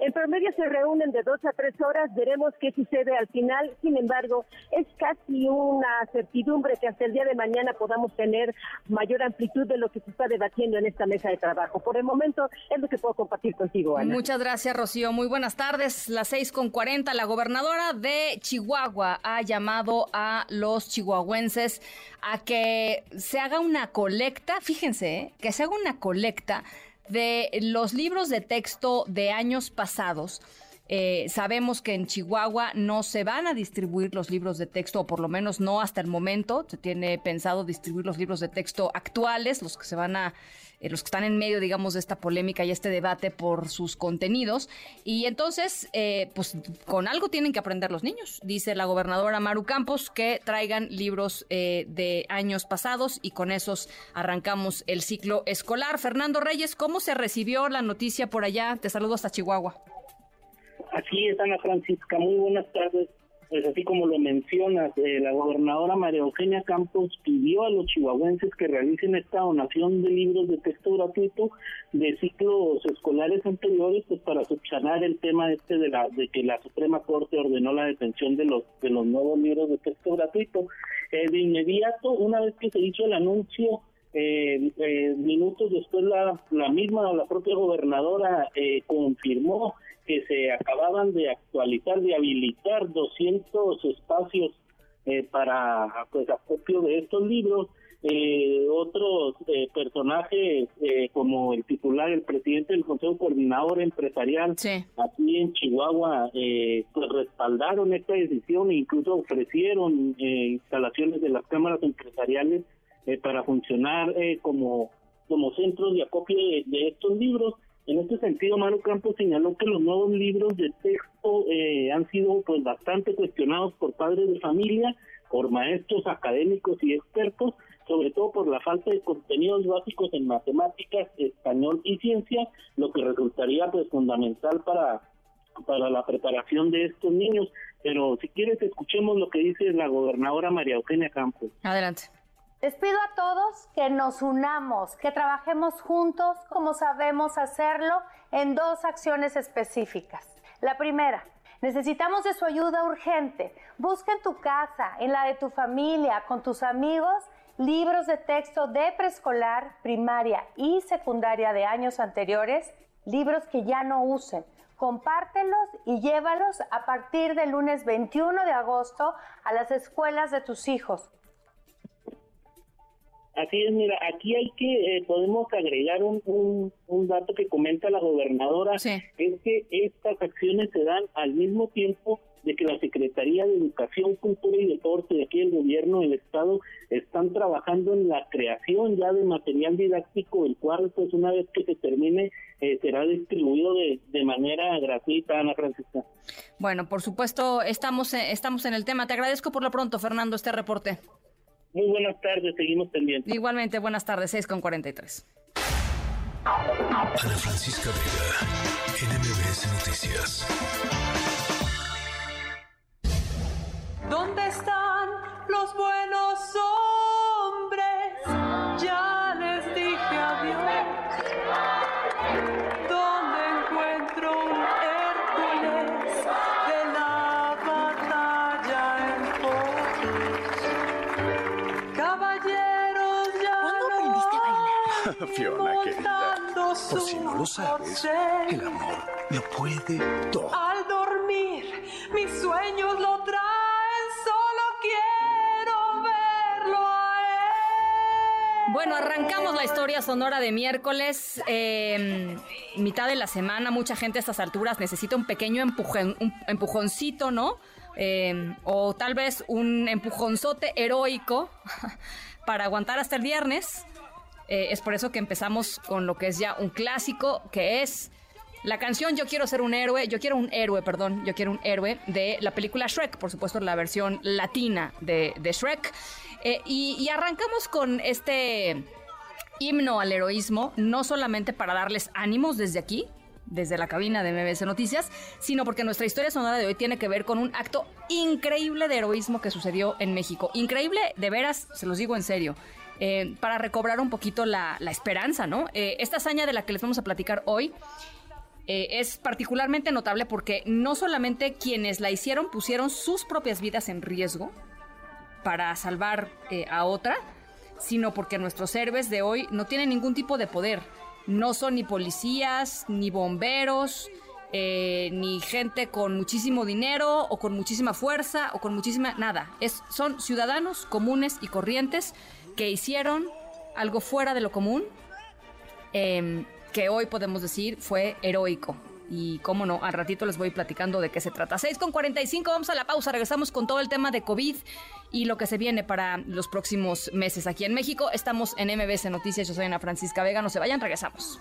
En promedio se reúnen de dos a tres horas, veremos qué sucede al final. Sin embargo, es casi una certidumbre que hasta el día de mañana podamos tener mayor amplitud de lo que se está debatiendo en esta mesa de trabajo. Por el momento es lo que puedo compartir contigo, Ana. Muchas gracias, Rocío. Muy buenas tardes. Las seis con cuarenta. La gobernadora de Chihuahua ha llamado a los chihuahuenses a que se haga una colecta. Fíjense, ¿eh? que se haga una colecta de los libros de texto de años pasados. Eh, sabemos que en Chihuahua no se van a distribuir los libros de texto, o por lo menos no hasta el momento. Se tiene pensado distribuir los libros de texto actuales, los que se van a eh, los que están en medio, digamos, de esta polémica y este debate por sus contenidos. Y entonces, eh, pues con algo tienen que aprender los niños, dice la gobernadora Maru Campos, que traigan libros eh, de años pasados y con esos arrancamos el ciclo escolar. Fernando Reyes, ¿cómo se recibió la noticia por allá? Te saludo hasta Chihuahua. Aquí es Ana Francisca, muy buenas tardes pues así como lo mencionas, eh, la gobernadora María Eugenia Campos pidió a los chihuahuenses que realicen esta donación de libros de texto gratuito de ciclos escolares anteriores, pues para subsanar el tema este de la de que la Suprema Corte ordenó la detención de los de los nuevos libros de texto gratuito. Eh, de inmediato, una vez que se hizo el anuncio, eh, minutos después la, la misma, la propia gobernadora confirmó que se acababan de actualizar, de habilitar 200 espacios eh, para pues acopio de estos libros. Eh, otros eh, personajes como el titular, el presidente del Consejo Coordinador Empresarial aquí en Chihuahua, pues respaldaron esta decisión e incluso ofrecieron instalaciones de las cámaras empresariales para funcionar como como centros de acopio de estos libros en este sentido, Mario Campos señaló que los nuevos libros de texto eh, han sido pues bastante cuestionados por padres de familia, por maestros académicos y expertos, sobre todo por la falta de contenidos básicos en matemáticas, español y ciencia, lo que resultaría pues fundamental para para la preparación de estos niños. Pero si quieres escuchemos lo que dice la gobernadora María Eugenia Campos. Adelante. Les pido a todos que nos unamos, que trabajemos juntos como sabemos hacerlo en dos acciones específicas. La primera, necesitamos de su ayuda urgente. Busca en tu casa, en la de tu familia, con tus amigos, libros de texto de preescolar, primaria y secundaria de años anteriores, libros que ya no usen. Compártelos y llévalos a partir del lunes 21 de agosto a las escuelas de tus hijos. Así es, mira, aquí hay que, eh, podemos agregar un, un, dato que comenta la gobernadora, es que estas acciones se dan al mismo tiempo de que la Secretaría de Educación, Cultura y Deporte de aquí el gobierno del estado están trabajando en la creación ya de material didáctico, el cual pues una vez que se termine eh, será distribuido de, de manera gratuita, Ana Francisca. Bueno, por supuesto, estamos, eh, estamos en el tema. Te agradezco por lo pronto, Fernando, este reporte. Muy buenas tardes, seguimos pendientes. Igualmente, buenas tardes, 6 con 43. Ana Francisca Vega, NMBS Noticias. ¿Dónde están los buenos querida, por si no lo sabes, el amor lo puede todo. Al dormir, mis sueños lo traen, solo quiero verlo a Bueno, arrancamos la historia sonora de miércoles, eh, mitad de la semana. Mucha gente a estas alturas necesita un pequeño empujón, un empujoncito, ¿no? Eh, o tal vez un empujonzote heroico para aguantar hasta el viernes. Eh, es por eso que empezamos con lo que es ya un clásico, que es la canción Yo quiero ser un héroe, yo quiero un héroe, perdón, yo quiero un héroe de la película Shrek, por supuesto la versión latina de, Shrek. Eh, y, y arrancamos con este himno al heroísmo, no solamente para darles ánimos desde aquí, desde la cabina de MBS Noticias, sino porque nuestra historia sonora de hoy tiene que ver con un acto increíble de heroísmo que sucedió en México. Increíble, de veras, se los digo en serio. Eh, para recobrar un poquito la, esperanza, ¿no? Eh, esta hazaña de la que les vamos a platicar hoy eh, es particularmente notable porque no solamente quienes la hicieron pusieron sus propias vidas en riesgo para salvar eh, a otra, sino porque nuestros héroes de hoy no tienen ningún tipo de poder. No son ni policías, ni bomberos, ni gente con muchísimo dinero o con muchísima fuerza o con muchísima nada. Es, son ciudadanos comunes y corrientes que hicieron algo fuera de lo común. em, que hoy podemos decir fue heroico. Y cómo no, al ratito les voy platicando de qué se trata. 6 con 45, vamos a la pausa. Regresamos con todo el tema de COVID y lo que se viene para los próximos meses aquí en México. Estamos en MBS Noticias. Yo soy Ana Francisca Vega. No se vayan, regresamos.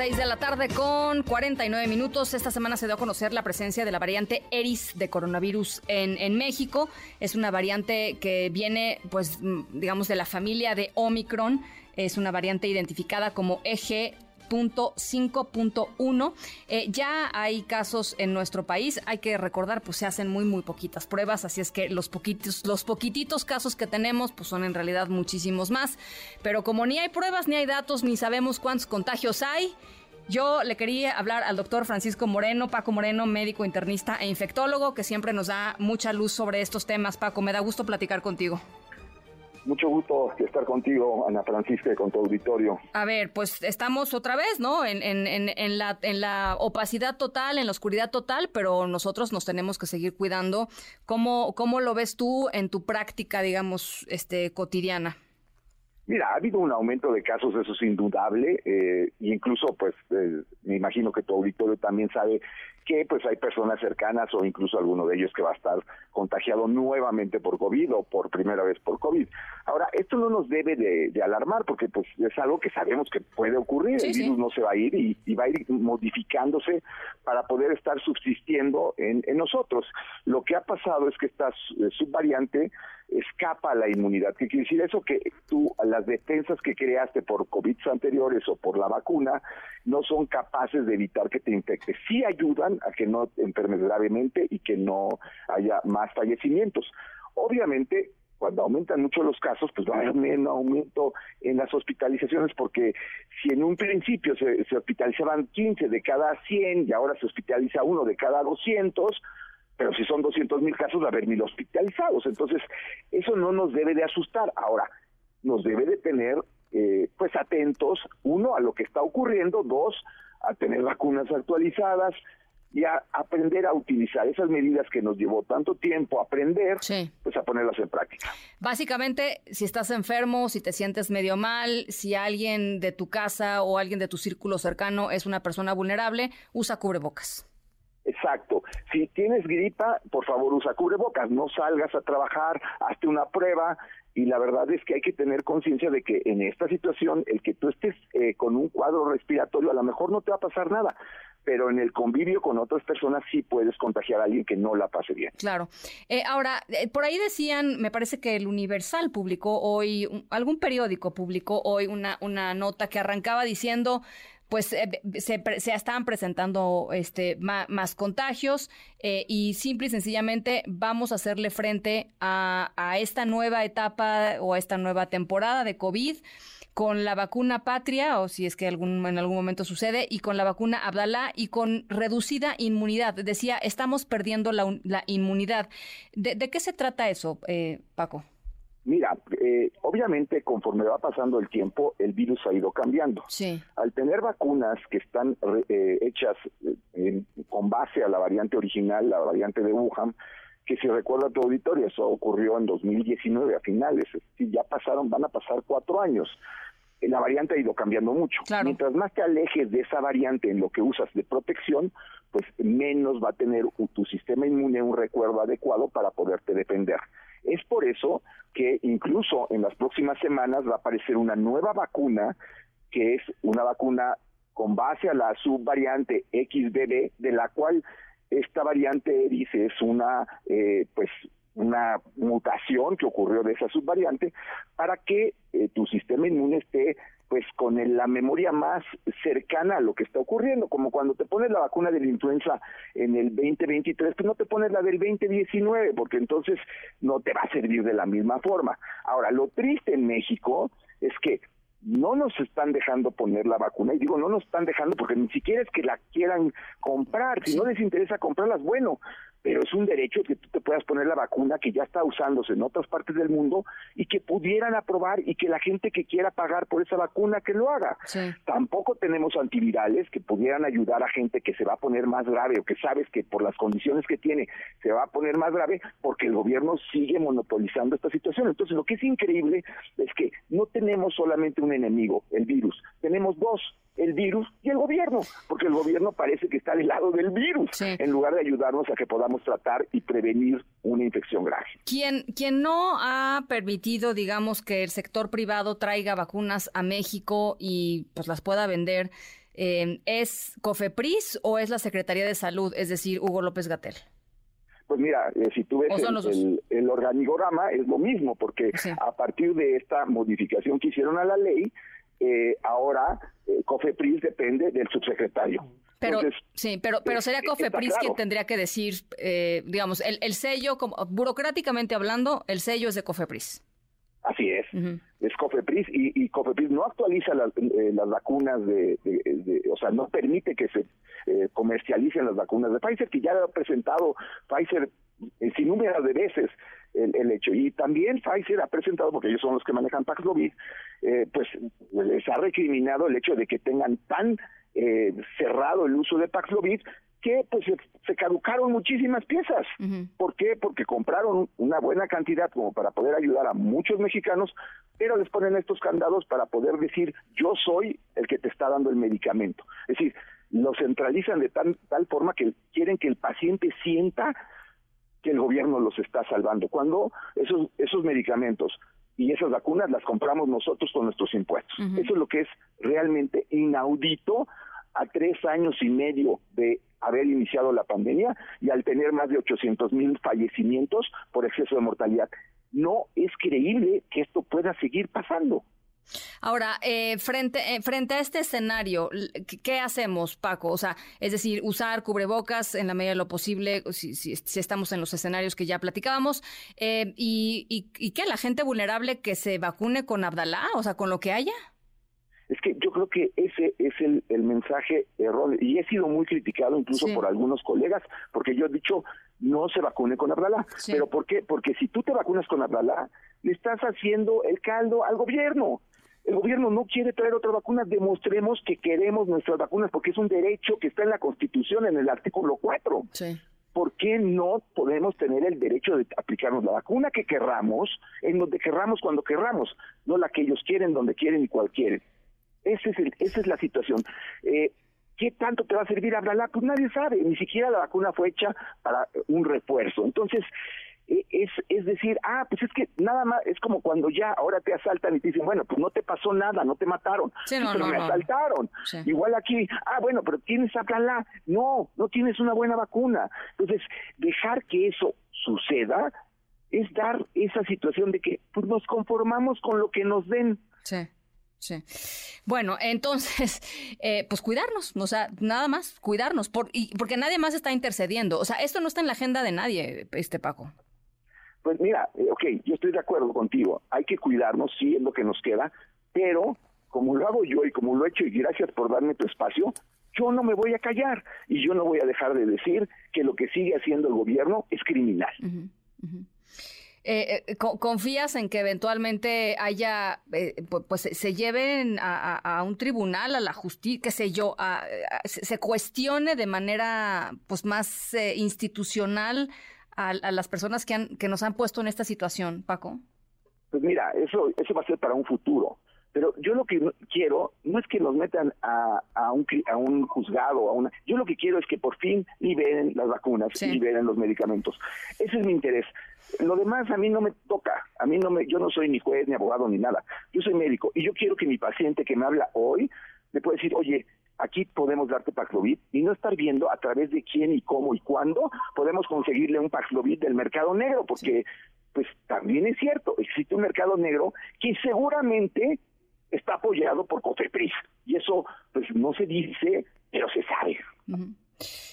Seis de la tarde con 49 minutos. Esta semana se dio a conocer la presencia de la variante Eris de coronavirus en, en México. Es una variante que viene, pues, mm, digamos, de la familia de Omicron. Es una variante identificada como EG. 5.1. Eh, ya hay casos en nuestro país, hay que recordar, pues se hacen muy, muy poquitas pruebas, así es que los poquitos, los poquititos casos que tenemos, pues son en realidad muchísimos más. Pero como ni hay pruebas, ni hay datos, ni sabemos cuántos contagios hay, yo le quería hablar al doctor Francisco Moreno, Paco Moreno, médico internista e infectólogo, que siempre nos da mucha luz sobre estos temas. Paco, me da gusto platicar contigo. Mucho gusto estar contigo, Ana Francisca, y con tu auditorio. A ver, pues estamos otra vez, ¿no? En, en, en, en, la, en la opacidad total, en la oscuridad total, pero nosotros nos tenemos que seguir cuidando. ¿Cómo, cómo lo ves tú en tu práctica, digamos, este, cotidiana? Mira, ha habido un aumento de casos, eso es indudable, eh, incluso, pues, eh, me imagino que tu auditorio también sabe que, pues, hay personas cercanas o incluso alguno de ellos que va a estar contagiado nuevamente por COVID o por primera vez por COVID. Ahora, esto no nos debe de, de alarmar porque, pues, es algo que sabemos que puede ocurrir. Sí, El sí. virus no se va a ir y, y va a ir modificándose para poder estar subsistiendo en, en nosotros. Lo que ha pasado es que esta eh, subvariante escapa la inmunidad. ¿Qué quiere decir eso? Que tú, las defensas que creaste por COVID anteriores o por la vacuna, no son capaces de evitar que te infectes. Sí ayudan a que no enfermes gravemente y que no haya más fallecimientos. Obviamente, cuando aumentan mucho los casos, pues va a haber un aumento en las hospitalizaciones, porque si en un principio se, se hospitalizaban 15 de cada 100 y ahora se hospitaliza uno de cada 200, pero si son 200 mil casos, va a haber mil hospitalizados. Entonces, eso no nos debe de asustar. Ahora, nos debe de tener, eh, pues, atentos, uno, a lo que está ocurriendo, dos, a tener vacunas actualizadas y a aprender a utilizar esas medidas que nos llevó tanto tiempo aprender, pues a ponerlas en práctica. Básicamente, si estás enfermo, si te sientes medio mal, si alguien de tu casa o alguien de tu círculo cercano es una persona vulnerable, usa cubrebocas. Exacto. Si tienes gripa, por favor usa cubrebocas, no salgas a trabajar, hazte una prueba y la verdad es que hay que tener conciencia de que en esta situación el que tú estés eh, con un cuadro respiratorio a lo mejor no te va a pasar nada, pero en el convivio con otras personas sí puedes contagiar a alguien que no la pase bien. Claro. Eh, ahora, eh, por ahí decían, me parece que el Universal publicó hoy, algún periódico publicó hoy una, una nota que arrancaba diciendo, pues eh, se, se, estaban presentando este, más, contagios eh, y simple y sencillamente vamos a hacerle frente a, esta nueva etapa o a esta nueva temporada de COVID con la vacuna Patria, o si es que algún, en algún momento sucede, y con la vacuna Abdalá y con reducida inmunidad. Decía, estamos perdiendo la, la inmunidad. ¿De, ¿De, qué se trata eso, eh, Paco? Mira, eh, obviamente conforme va pasando el tiempo, el virus ha ido cambiando. Sí. Al tener vacunas que están eh, hechas eh, con base a la variante original, la variante de Wuhan, que si recuerda tu auditorio, eso ocurrió en 2019 a finales, si ya pasaron, van a pasar cuatro años. La variante ha ido cambiando mucho. Claro. Mientras más te alejes de esa variante en lo que usas de protección, pues menos va a tener tu sistema inmune un recuerdo adecuado para poderte defender. Es por eso que incluso en las próximas semanas va a aparecer una nueva vacuna, que es una vacuna con base a la subvariante XBB, de la cual esta variante dice es una, eh, pues, una mutación que ocurrió de esa subvariante para que eh, tu sistema inmune esté pues con el, la memoria más cercana a lo que está ocurriendo, como cuando te pones la vacuna de la influenza en el 2023, pues no te pones la del 2019, porque entonces no te va a servir de la misma forma. Ahora, lo triste en México es que no nos están dejando poner la vacuna, y digo no nos están dejando porque ni siquiera es que la quieran comprar, si no les interesa comprarlas, bueno, pero es un derecho que tú te puedas poner la vacuna que ya está usándose en otras partes del mundo y que pudieran aprobar y que la gente que quiera pagar por esa vacuna que lo haga. Sí. Tampoco tenemos antivirales que pudieran ayudar a gente que se va a poner más grave o que sabes que por las condiciones que tiene se va a poner más grave porque el gobierno sigue monopolizando esta situación. Entonces lo que es increíble es que no tenemos solamente un enemigo, el virus, tenemos dos, el virus y el gobierno, porque el gobierno parece que está del lado del virus Sí. en lugar de ayudarnos a que podamos tratar y prevenir una infección grave. Quien, quien no ha permitido, digamos, que el sector privado traiga vacunas a México y pues las pueda vender, eh, ¿es COFEPRIS o es la Secretaría de Salud, es decir, Hugo López Gatel? Pues mira, eh, si tú ves ¿O son el, el- el organigrama es lo mismo, porque a partir de esta modificación que hicieron a la ley, eh, ahora eh, COFEPRIS depende del subsecretario. Pero Entonces, sí, pero pero sería eh, COFEPRIS claro. quien tendría que decir, eh, digamos, el, el sello, como, burocráticamente hablando, el sello es de COFEPRIS. Así es. Es COFEPRIS y, y COFEPRIS no actualiza las, eh, las vacunas de, de- de- o sea, no permite que se eh, comercialicen las vacunas de Pfizer, que ya ha presentado Pfizer eh, sin número de veces el, el hecho. Y también Pfizer ha presentado, porque ellos son los que manejan Paxlovid, eh, pues les ha recriminado el hecho de que tengan tan eh, cerrado el uso de Paxlovid que pues se, se caducaron muchísimas piezas. ¿Por qué? Porque compraron una buena cantidad como para poder ayudar a muchos mexicanos, pero les ponen estos candados para poder decir yo soy el que te está dando el medicamento. Es decir, lo centralizan de tal, tal forma que quieren que el paciente sienta que el gobierno los está salvando, cuando esos, esos medicamentos y esas vacunas las compramos nosotros con nuestros impuestos. Eso es lo que es realmente inaudito a tres años y medio de haber iniciado la pandemia y al tener más de 800 mil fallecimientos por exceso de mortalidad. No es creíble que esto pueda seguir pasando. Ahora, eh, frente, eh, frente a este escenario, ¿qué, qué hacemos, Paco? O sea, es decir, usar cubrebocas en la medida de lo posible, si, si- si estamos en los escenarios que ya platicábamos, eh, y, y, y que la gente vulnerable que se vacune con Abdalá, o sea, con lo que haya. Es que yo creo que ese es el, el mensaje erróneo y he sido muy criticado incluso Sí. por algunos colegas porque yo he dicho no se vacune con Abdalá. Sí. ¿Pero por qué? Porque si tú te vacunas con Abdalá, le estás haciendo el caldo al gobierno. El gobierno no quiere traer otra vacuna, demostremos que queremos nuestras vacunas porque es un derecho que está en la Constitución en el artículo 4. Sí. ¿por qué no podemos tener el derecho de aplicarnos la vacuna que querramos, en donde querramos, cuando querramos, no la que ellos quieren, donde quieren y cual quieren? Ese es el- esa es la situación. Eh, ¿Qué tanto te va a servir Abdalá? Pues nadie sabe, ni siquiera la vacuna fue hecha para un refuerzo. Entonces, es, es decir, ah, pues es que nada más, es como cuando ya ahora te asaltan y te dicen, bueno, pues no te pasó nada, no te mataron, Sí, no, pero no, me no. asaltaron. Sí. Igual aquí, ah, bueno, pero tienes Abdalá. No, no tienes una buena vacuna. Entonces, dejar que eso suceda es dar esa situación de que pues, nos conformamos con lo que nos den. Sí. Sí. Bueno, entonces, eh, pues cuidarnos, o sea, nada más, cuidarnos, por, y, porque nadie más está intercediendo. O sea, esto no está en la agenda de nadie, este Paco. Pues mira, eh, ok, yo estoy de acuerdo contigo. Hay que cuidarnos, sí, es lo que nos queda, pero como lo hago yo y como lo he hecho, y gracias por darme tu espacio, yo no me voy a callar y yo no voy a dejar de decir que lo que sigue haciendo el gobierno es criminal. Eh, eh, ¿Confías en que eventualmente haya, eh, pues se lleven a, un tribunal, a la justicia, qué sé yo, a, se cuestione de manera pues más institucional a, las personas que, han, que nos han puesto en esta situación, Paco? Pues mira, eso, eso va a ser para un futuro. Pero yo lo que quiero no es que nos metan a, a, un, a un juzgado, a una. Yo lo que quiero es que por fin liberen las vacunas, liberen los medicamentos. Ese es mi interés. Lo demás a mí no me toca. A mí no me, yo no soy ni juez ni abogado ni nada. Yo soy médico y yo quiero que mi paciente que me habla hoy me pueda decir, oye, aquí podemos darte Paxlovid y no estar viendo a través de quién y cómo y cuándo podemos conseguirle un Paxlovid del mercado negro, porque pues también es cierto, existe un mercado negro que seguramente está apoyado por Cofepris. Y eso, pues no se dice, pero se sabe.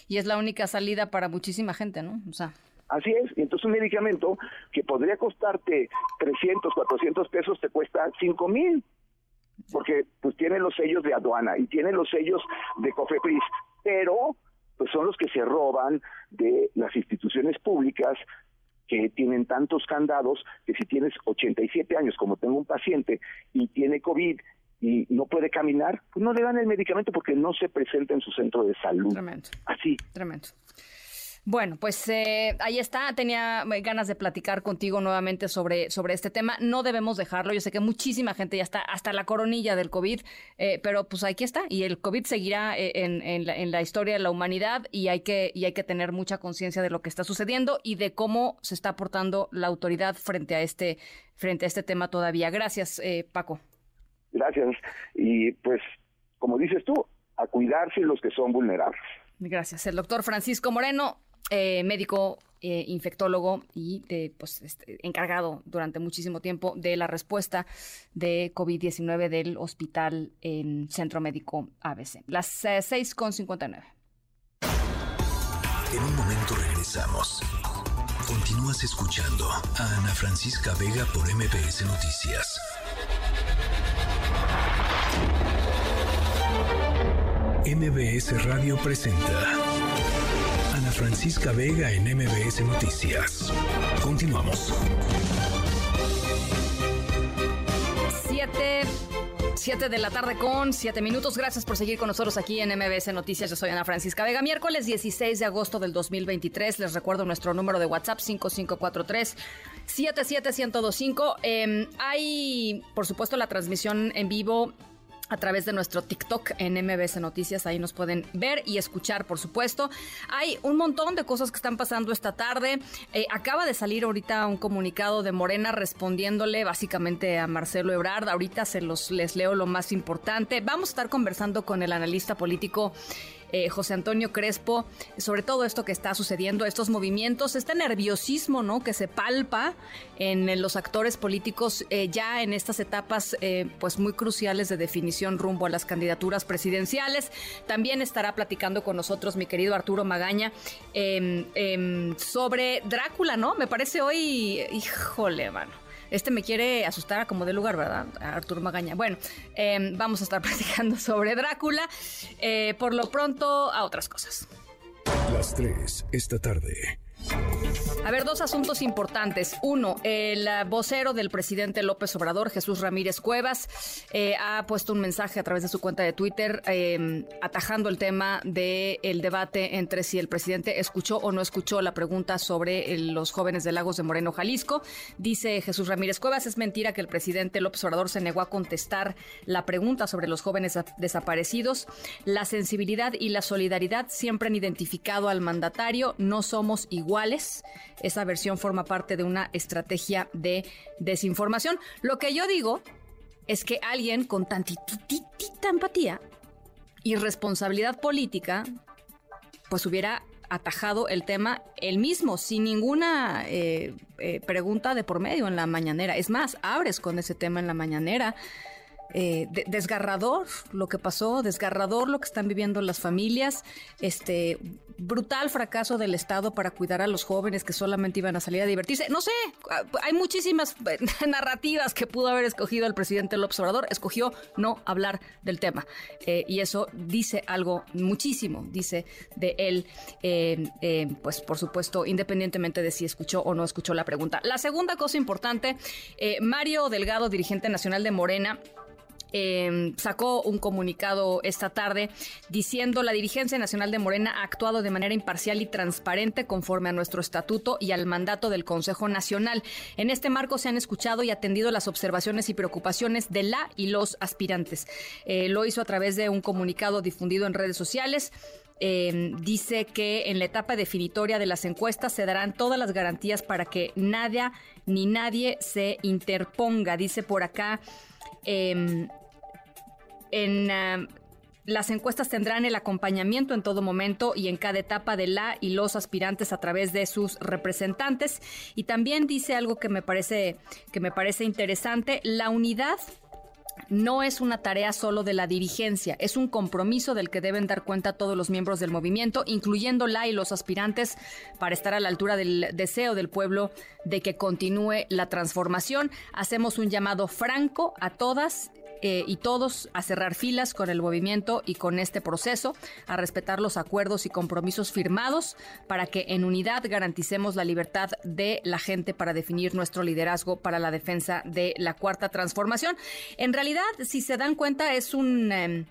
Y es la única salida para muchísima gente, ¿no? O sea. Así es, y entonces un medicamento que podría costarte 300, 400 pesos te cuesta 5 mil, porque pues tiene los sellos de aduana y tiene los sellos de Cofepris, pero pues son los que se roban de las instituciones públicas que tienen tantos candados que si tienes 87 años, como tengo un paciente, y tiene COVID y no puede caminar, pues no le dan el medicamento porque no se presenta en su centro de salud. Tremendo. Así. Tremendo. Bueno, pues eh, ahí está. Tenía eh, ganas de platicar contigo nuevamente sobre, sobre este tema. No debemos dejarlo. Yo sé que muchísima gente ya está hasta la coronilla del COVID, eh, pero pues aquí está. Y el COVID seguirá en, en, la, en, la, historia de la humanidad y hay que, y hay que tener mucha conciencia de lo que está sucediendo y de cómo se está aportando la autoridad frente a este, frente a este tema todavía. Gracias, Paco. Gracias. Y pues, como dices tú, a cuidarse los que son vulnerables. Gracias. El doctor Francisco Moreno, eh, médico eh, infectólogo y pues, este, encargado durante muchísimo tiempo de la respuesta de COVID-19 del Hospital en Centro Médico ABC. Las eh, 6.59. En un momento regresamos. Continúas escuchando a Ana Francisca Vega por MPS Noticias. MBS Radio presenta Francisca Vega en MBS Noticias. Continuamos. Siete. 7 de la tarde con 7 minutos. Gracias por seguir con nosotros aquí en MBS Noticias. Yo soy Ana Francisca Vega. Miércoles 16 de agosto del 2023. Les recuerdo nuestro número de WhatsApp 5543 77125. Eh, hay, por supuesto, la transmisión en vivo a través de nuestro TikTok en MBS Noticias. Ahí nos pueden ver y escuchar, por supuesto. Hay un montón de cosas que están pasando esta tarde. Eh, acaba de salir ahorita un comunicado de Morena respondiéndole básicamente a Marcelo Ebrard. Ahorita se los les leo lo más importante. Vamos a estar conversando con el analista político eh, José Antonio Crespo, sobre todo esto que está sucediendo, estos movimientos, este nerviosismo ¿no? que se palpa en, los actores políticos eh, ya en estas etapas eh, pues muy cruciales de definición rumbo a las candidaturas presidenciales. También estará platicando con nosotros mi querido Arturo Magaña em, em, sobre Drácula, ¿no? Me parece hoy, híjole, mano este me quiere asustar a como de lugar, ¿verdad? Arturo Magaña. Bueno, em, vamos a estar platicando sobre Drácula. Eh, por lo pronto, a otras cosas. Las tres, esta tarde. A ver, dos asuntos importantes. Uno, el vocero del presidente López Obrador, Jesús Ramírez Cuevas, eh, ha puesto un mensaje a través de su cuenta de Twitter em, atajando el tema del debate entre si el presidente escuchó o no escuchó la pregunta sobre los jóvenes de Lagos de Moreno, Jalisco. Dice Jesús Ramírez Cuevas, es mentira que el presidente López Obrador se negó a contestar la pregunta sobre los jóvenes desaparecidos. La sensibilidad y la solidaridad siempre han identificado al mandatario, no somos iguales esa versión forma parte de una estrategia de desinformación. Lo que yo digo es que alguien con tantitita empatía y responsabilidad política, pues hubiera atajado el tema él mismo, sin ninguna eh, eh, pregunta de por medio en la mañanera. Es más, abres con ese tema en la mañanera. Eh, desgarrador lo que pasó, desgarrador lo que están viviendo las familias, este brutal fracaso del Estado para cuidar a los jóvenes que solamente iban a salir a divertirse. No sé, hay muchísimas narrativas que pudo haber escogido el presidente López Obrador, escogió no hablar del tema. Eh, y eso dice algo muchísimo, dice de él, eh, pues por supuesto, independientemente de si escuchó o no escuchó la pregunta. La segunda cosa importante, Mario Delgado, dirigente nacional de Morena, Em, sacó un comunicado esta tarde diciendo la dirigencia nacional de Morena ha actuado de manera imparcial y transparente conforme a nuestro estatuto y al mandato del Consejo Nacional. En este marco se han escuchado y atendido las observaciones y preocupaciones de la y los aspirantes. Eh, lo hizo a través de un comunicado difundido en redes sociales. Em, dice que en la etapa definitoria de las encuestas se darán todas las garantías para que nadie ni nadie se interponga. Dice por acá Em, en em, las encuestas tendrán el acompañamiento en todo momento y en cada etapa de la y los aspirantes a través de sus representantes. Y también dice algo que me parece, que me parece interesante, la unidad no es una tarea solo de la dirigencia, es un compromiso del que deben dar cuenta todos los miembros del movimiento, incluyendo la y los aspirantes, para estar a la altura del deseo del pueblo de que continúe la transformación. Hacemos un llamado franco a todas eh, y todos a cerrar filas con el movimiento y con este proceso, a respetar los acuerdos y compromisos firmados para que en unidad garanticemos la libertad de la gente para definir nuestro liderazgo para la defensa de la cuarta transformación. En realidad, si se dan cuenta, es un... Em,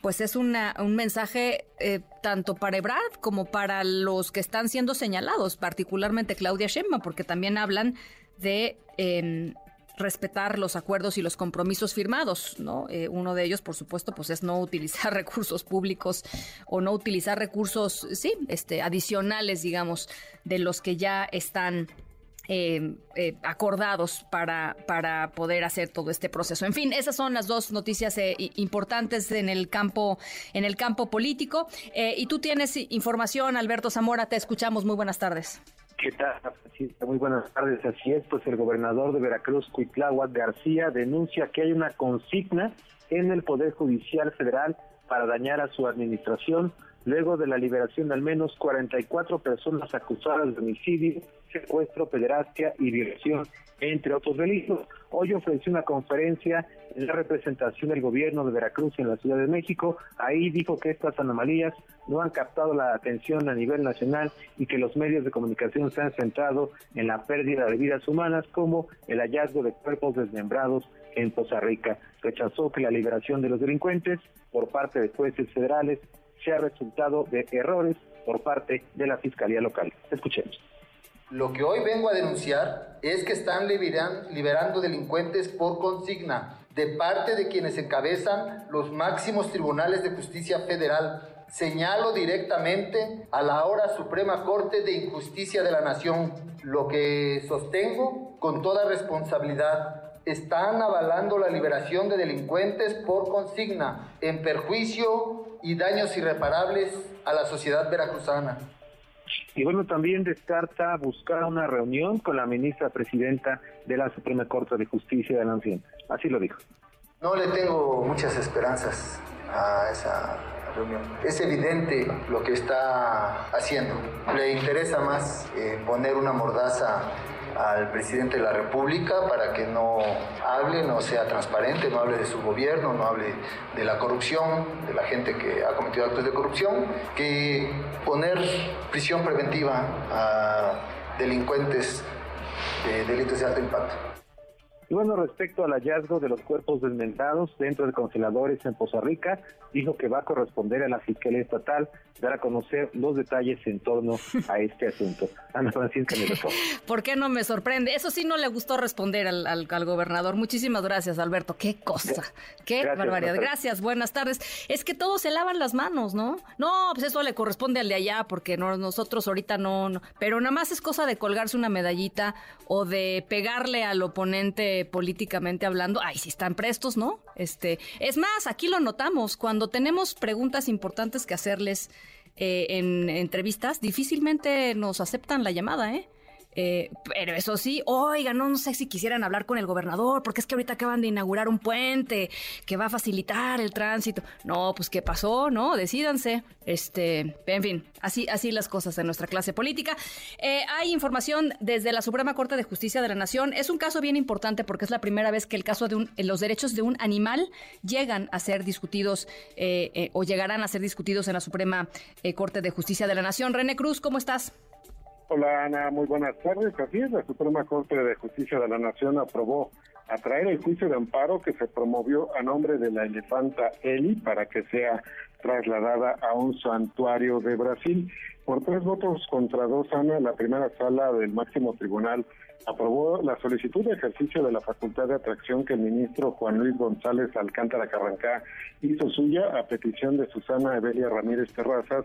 pues es un mensaje eh, tanto para Ebrard como para los que están siendo señalados, particularmente Claudia Sheinbaum, porque también hablan de em, respetar los acuerdos y los compromisos firmados, ¿no? Eh, uno de ellos, por supuesto, pues es no utilizar recursos públicos o no utilizar recursos, sí, este, adicionales, digamos, de los que ya están eh, eh, acordados para, para poder hacer todo este proceso. En fin, esas son las dos noticias importantes en el campo, en el campo político. y tú tienes información, Alberto Zamora, te escuchamos. Muy buenas tardes. ¿Qué tal, Muy buenas tardes. Así es, pues el gobernador de Veracruz, Cuitláhuac García, denuncia que hay una consigna en el Poder Judicial Federal para dañar a su administración luego de la liberación de al menos 44 personas acusadas de homicidio, secuestro, pederastia y violación, entre otros delitos. Hoy ofreció una conferencia en la representación del gobierno de Veracruz en la Ciudad de México. Ahí dijo que estas anomalías no han captado la atención a nivel nacional y que los medios de comunicación se han centrado en la pérdida de vidas humanas como el hallazgo de cuerpos desmembrados en Poza Rica. Rechazó que la liberación de los delincuentes por parte de jueces federales sea resultado de errores por parte de la Fiscalía Local. Escuchemos. Lo que hoy vengo a denunciar es que están liberando delincuentes por consigna de parte de quienes encabezan los máximos tribunales de justicia federal. Señalo directamente a la ahora Suprema Corte de Injusticia de la Nación, lo que sostengo con toda responsabilidad están avalando la liberación de delincuentes por consigna en perjuicio y daños irreparables a la sociedad veracruzana. Y bueno, también descarta buscar una reunión con la ministra presidenta de la Suprema Corte de Justicia de la Nación. Así lo dijo. No le tengo muchas esperanzas a esa reunión. Es evidente lo que está haciendo. Le interesa más eh, poner una mordaza al presidente de la República para que no hable, no sea transparente, no hable de su gobierno, no hable de la corrupción, de la gente que ha cometido actos de corrupción, que poner prisión preventiva a delincuentes de delitos de alto impacto. Y bueno, respecto al hallazgo de los cuerpos desmentados dentro de congeladores en Poza Rica, dijo que va a corresponder a la Fiscalía Estatal dar a conocer los detalles en torno a este asunto. Ana Francisca me ¿Por qué no me sorprende? Eso sí no le gustó responder al, al, gobernador. Muchísimas gracias, Alberto. Qué cosa, qué barbaridad. Gracias, buenas tardes. Es que todos se lavan las manos, ¿no? No, pues eso le corresponde al de allá, porque no, nosotros ahorita no, no. Pero nada más es cosa de colgarse una medallita o de pegarle al oponente políticamente hablando, ay, si están prestos, ¿no? Este, es más, aquí lo notamos, cuando tenemos preguntas importantes que hacerles eh, en entrevistas, difícilmente nos aceptan la llamada, ¿eh? Eh, pero eso sí, oiga, no, sé si quisieran hablar con el gobernador, porque es que ahorita acaban de inaugurar un puente que va a facilitar el tránsito. No, pues qué pasó, ¿no? Decídanse. Este, en fin, así, así las cosas en nuestra clase política. Eh, hay información desde la Suprema Corte de Justicia de la Nación. Es un caso bien importante porque es la primera vez que el caso de un, los derechos de un animal llegan a ser discutidos eh, o llegarán a ser discutidos en la Suprema Corte de Justicia de la Nación. René Cruz, ¿cómo estás? Hola Ana, muy buenas tardes. Así es, la Suprema Corte de Justicia de la Nación aprobó atraer el juicio de amparo que se promovió a nombre de la elefanta Eli para que sea trasladada a un santuario de Brasil. Por tres votos contra dos, Ana, la primera sala del máximo tribunal aprobó la solicitud de ejercicio de la facultad de atracción que el ministro Juan Luis González Alcántara Carrancá hizo suya a petición de Susana Evelia Ramírez Terrazas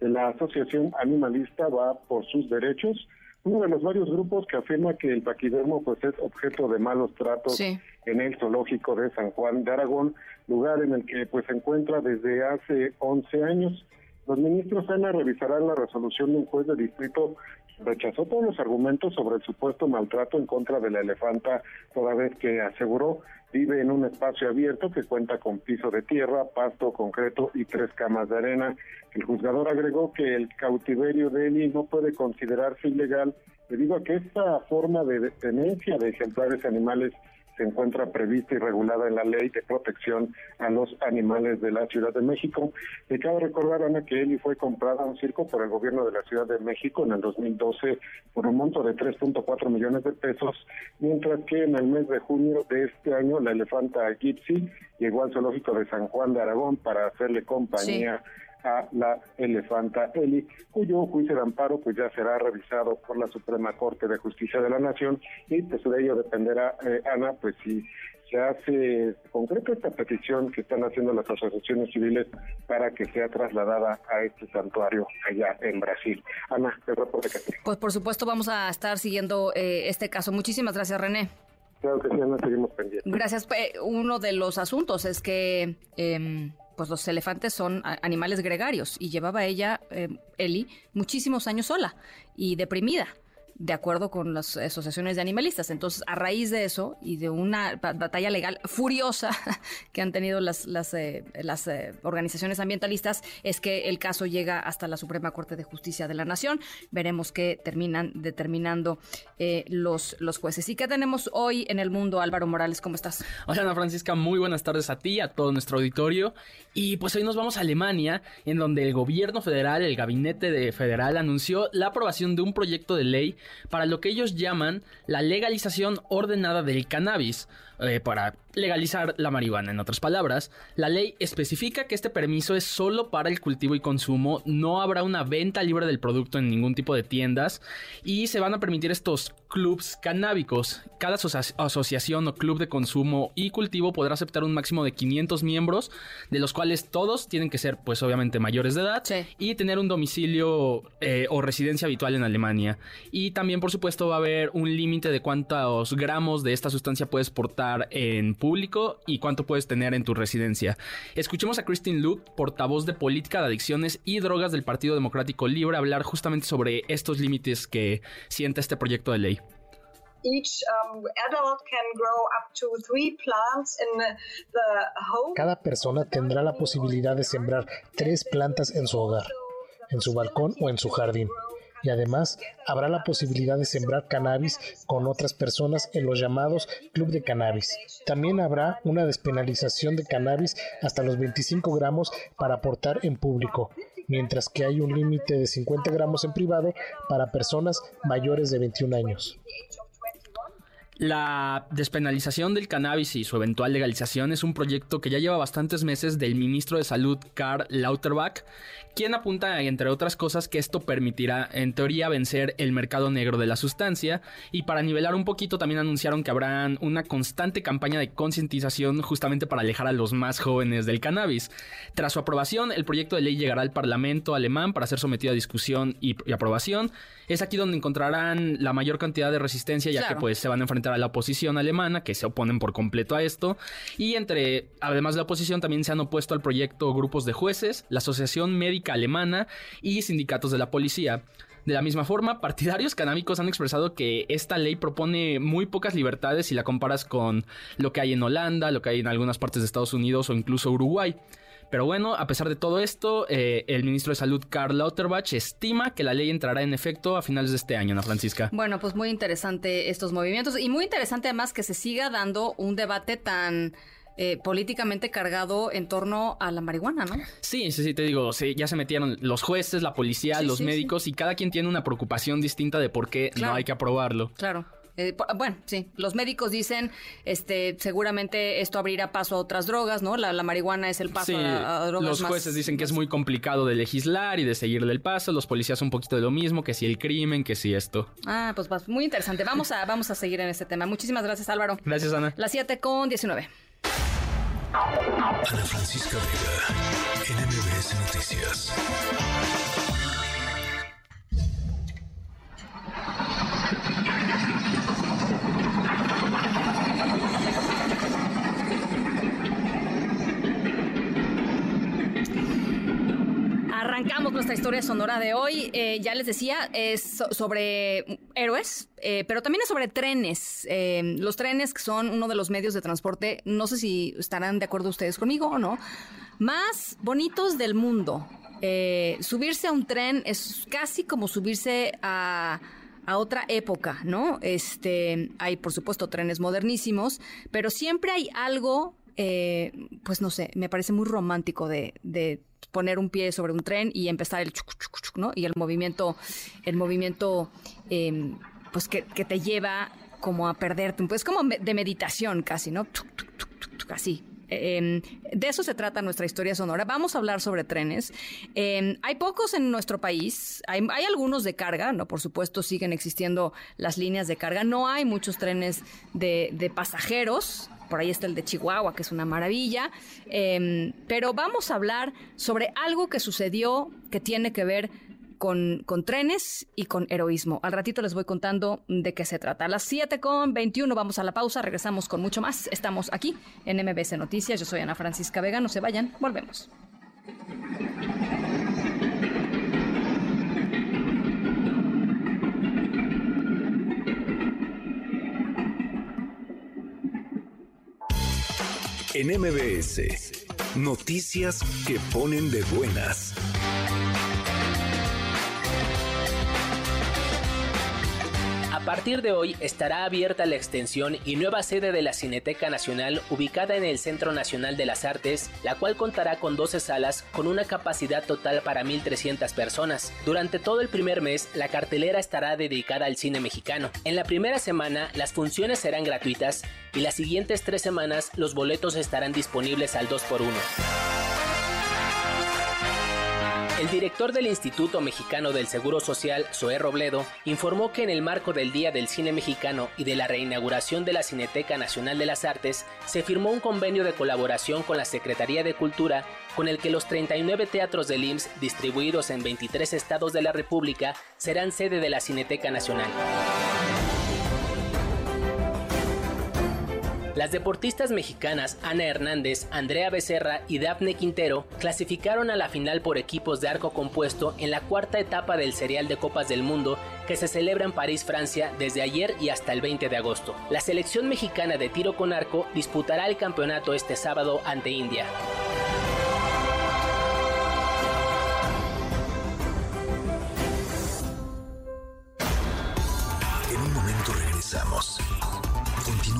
la Asociación Animalista va por sus derechos, uno de los varios grupos que afirma que el paquidermo pues es objeto de malos tratos en el zoológico de San Juan de Aragón, lugar en el que pues se encuentra desde hace 11 años. Los ministros ANA revisarán la resolución de un juez de distrito rechazó todos los argumentos sobre el supuesto maltrato en contra de la elefanta, toda vez que aseguró vive en un espacio abierto que cuenta con piso de tierra, pasto, concreto y tres camas de arena. El juzgador agregó que el cautiverio de Eli no puede considerarse ilegal debido a que esta forma de tenencia de ejemplares animales se encuentra prevista y regulada en la ley de protección a los animales de la Ciudad de México. Y cabe recordar, Ana, que Eli fue comprada a un circo por el gobierno de la Ciudad de México en el 2012 por un monto de 3.4 millones de pesos, mientras que en el mes de junio de este año la elefanta Gypsy llegó al zoológico de San Juan de Aragón para hacerle compañía a la elefanta Eli, cuyo juicio de amparo pues ya será revisado por la Suprema Corte de Justicia de la Nación y pues de ello dependerá, eh, Ana, pues si se hace concreto esta petición que están haciendo las asociaciones civiles para que sea trasladada a este santuario allá en Brasil. Ana, el reporte que Pues por supuesto vamos a estar siguiendo eh, este caso. Muchísimas gracias, René. Claro que sí, Ana, seguimos pendientes. Gracias. Uno de los asuntos es que... Eh, pues los elefantes son animales gregarios y llevaba ella, eh, Eli, muchísimos años sola y deprimida de acuerdo con las asociaciones de animalistas. Entonces, a raíz de eso y de una batalla legal furiosa que han tenido las, las, eh, eh, organizaciones ambientalistas, es que el caso llega hasta la Suprema Corte de Justicia de la Nación. Veremos qué terminan determinando eh, los, los jueces. ¿Y qué tenemos hoy en el mundo, Álvaro Morales? ¿Cómo estás? Hola, Ana Francisca. Muy buenas tardes a ti, a todo nuestro auditorio. Y pues hoy nos vamos a Alemania, en donde el gobierno federal, el gabinete de federal, anunció la aprobación de un proyecto de ley para lo que ellos llaman la legalización ordenada del cannabis, eh, para legalizar la marihuana. En otras palabras, la ley especifica que este permiso es solo para el cultivo y consumo, no habrá una venta libre del producto en ningún tipo de tiendas y se van a permitir estos clubs canábicos. Cada asociación o club de consumo y cultivo podrá aceptar un máximo de 500 miembros, de los cuales todos tienen que ser, pues obviamente, mayores de edad y tener un domicilio eh, o residencia habitual en Alemania. Y también, por supuesto, va a haber un límite de cuántos gramos de esta sustancia puedes portar en público y cuánto puedes tener en tu residencia. Escuchemos a Christine Luke, portavoz de política de adicciones y drogas del Partido Democrático Libre, hablar justamente sobre estos límites que siente este proyecto de ley. Cada persona tendrá la posibilidad de sembrar tres plantas en su hogar, en su balcón o en su jardín y además habrá la posibilidad de sembrar cannabis con otras personas en los llamados club de cannabis. También habrá una despenalización de cannabis hasta los 25 gramos para aportar en público, mientras que hay un límite de 50 gramos en privado para personas mayores de 21 años. La despenalización del cannabis y su eventual legalización es un proyecto que ya lleva bastantes meses del ministro de Salud Karl Lauterbach, quien apunta, entre otras cosas, que esto permitirá, en teoría, vencer el mercado negro de la sustancia. Y para nivelar un poquito, también anunciaron que habrán una constante campaña de concientización justamente para alejar a los más jóvenes del cannabis. Tras su aprobación, el proyecto de ley llegará al Parlamento alemán para ser sometido a discusión y, aprobación. Es aquí donde encontrarán la mayor cantidad de resistencia, ya que pues se van a enfrentar a la oposición alemana, que se oponen por completo a esto. Y entre, además de la oposición, también se han opuesto al proyecto grupos de jueces, la Asociación Médica alemana y sindicatos de la policía. De la misma forma, partidarios canábicos han expresado que esta ley propone muy pocas libertades si la comparas con lo que hay en Holanda, lo que hay en algunas partes de Estados Unidos o incluso Uruguay. Pero bueno, a pesar de todo esto, eh, el ministro de Salud, Karl Lauterbach, estima que la ley entrará en efecto a finales de este año, Ana Francisca. Bueno, pues muy interesante estos movimientos y muy interesante además que se siga dando un debate tan... Eh, políticamente cargado en torno a la marihuana, ¿no? Sí, sí, sí, te digo, sí, ya se metieron los jueces, la policía, Sí, los sí, médicos y cada quien tiene una preocupación distinta de por qué Claro. no hay que aprobarlo. Claro. Eh, bueno, sí, los médicos dicen, este, seguramente esto abrirá paso a otras drogas, ¿no? La, la marihuana es el paso Sí, a, a drogas los más- jueces dicen que es muy complicado de legislar y de seguirle el paso, los policías un poquito de lo mismo, que si el crimen, que si esto. Ah, pues va- muy interesante. Vamos a, vamos a seguir en este tema. Muchísimas gracias, Álvaro. Gracias, Ana. Las 7 con 19. Ana Francisca Vega, NMBS Noticias. Arrancamos nuestra historia sonora de hoy. Eh, ya les decía, es so- sobre héroes, eh, pero también es sobre trenes. Eh, los trenes que son uno de los medios de transporte, no sé si estarán de acuerdo ustedes conmigo o no, más bonitos del mundo. Subirse a un tren es casi como subirse a a otra época, ¿no? Este, hay por supuesto trenes modernísimos, pero siempre hay algo, eh, pues no sé, me parece muy romántico de, de poner un pie sobre un tren y empezar el chuc, chuc, chuc, ¿no? Y el movimiento, el movimiento, eh, pues que, te lleva como a perderte, pues como de meditación casi, ¿no? Así. De eso se trata nuestra historia sonora. Vamos a hablar sobre trenes. Hay pocos en nuestro país. Hay, algunos de carga, ¿no? Por supuesto, siguen existiendo las líneas de carga. No hay muchos trenes de, pasajeros. Por ahí está el de Chihuahua, que es una maravilla. Eh, pero vamos a hablar sobre algo que sucedió que tiene que ver con, trenes y con heroísmo. Al ratito les voy contando de qué se trata. A las 7 con 21 vamos a la pausa, regresamos con mucho más. Estamos aquí en MBC Noticias. Yo soy Ana Francisca Vega, no se vayan, volvemos. En MBS, noticias que ponen de buenas. Partir de hoy estará abierta la extensión y nueva sede de la Cineteca Nacional ubicada en el Centro Nacional de las Artes, la cual contará con 12 salas con una capacidad total para 1.300 personas. Durante todo el primer mes, la cartelera estará dedicada al cine mexicano. En la primera semana, las funciones serán gratuitas y las siguientes tres semanas los boletos estarán disponibles al 2x1. El director del Instituto Mexicano del Seguro Social, Zoé Robledo, informó que en el marco del Día del Cine Mexicano y de la reinauguración de la Cineteca Nacional de las Artes, se firmó un convenio de colaboración con la Secretaría de Cultura con el que los 39 teatros del IMSS distribuidos en 23 estados de la República serán sede de la Cineteca Nacional. Las deportistas mexicanas Ana Hernández, Andrea Becerra y Dafne Quintero clasificaron a la final por equipos de arco compuesto en la cuarta etapa del Serial de Copas del Mundo que se celebra en París, Francia, desde ayer y hasta el 20 de agosto. La selección mexicana de tiro con arco disputará el campeonato este sábado ante India. En un momento regresamos.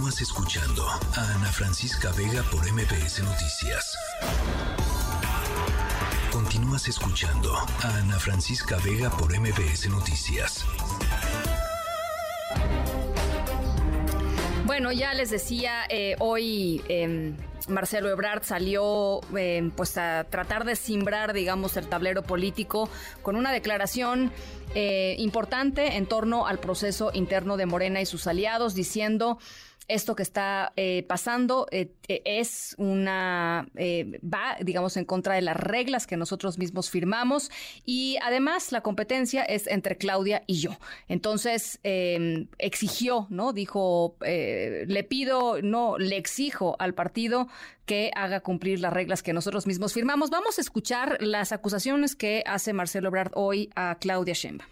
Continúas escuchando a Ana Francisca Vega por MBS Noticias. Continúas escuchando a Ana Francisca Vega por MBS Noticias. Bueno, ya les decía, eh, hoy eh, Marcelo Ebrard salió eh, pues a tratar de simbrar, digamos, el tablero político con una declaración eh, importante en torno al proceso interno de Morena y sus aliados, diciendo esto que está eh, pasando eh, eh, es una eh, va digamos en contra de las reglas que nosotros mismos firmamos. Y además la competencia es entre Claudia y yo. Entonces eh, exigió no dijo le pido no le exijo al partido que haga cumplir las reglas que nosotros mismos firmamos. Vamos a escuchar las acusaciones que hace Marcelo Ebrard hoy a Claudia Sheinbaum.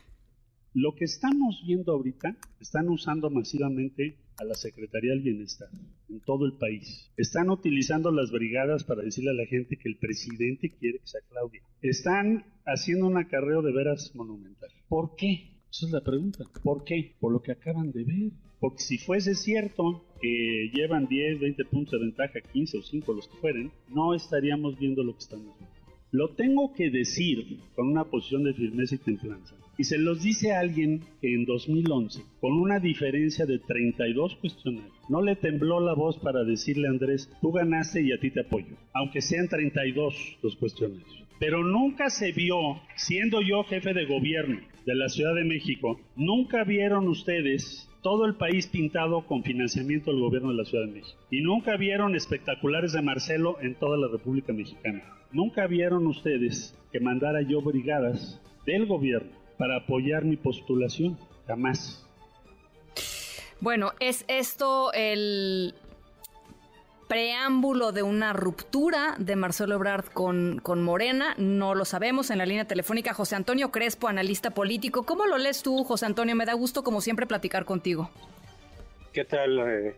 Lo que estamos viendo ahorita, están usando masivamente a la Secretaría del Bienestar en todo el país. Están utilizando las brigadas para decirle a la gente que el presidente quiere que sea Claudia. Están haciendo un acarreo de veras monumental. ¿Por qué? Esa es la pregunta. ¿Por qué? Por lo que acaban de ver. Porque si fuese cierto que llevan 10, 20 puntos de ventaja, 15 o 5 los que fueren, no estaríamos viendo lo que estamos viendo. Lo tengo que decir con una posición de firmeza y templanza. Y se los dice a alguien que en 2011, con una diferencia de 32 cuestionarios, no le tembló la voz para decirle a Andrés, tú ganaste y a ti te apoyo, aunque sean 32 los cuestionarios. Pero nunca se vio, siendo yo jefe de gobierno de la Ciudad de México, nunca vieron ustedes todo el país pintado con financiamiento del gobierno de la Ciudad de México. Y nunca vieron espectaculares de Marcelo en toda la República Mexicana. Nunca vieron ustedes que mandara yo brigadas del gobierno para apoyar mi postulación. Jamás. Bueno, ¿es esto el preámbulo de una ruptura de Marcelo Ebrard con, con Morena? No lo sabemos. En la línea telefónica, José Antonio Crespo, analista político. ¿Cómo lo lees tú, José Antonio? Me da gusto, como siempre, platicar contigo. ¿Qué tal? Eh,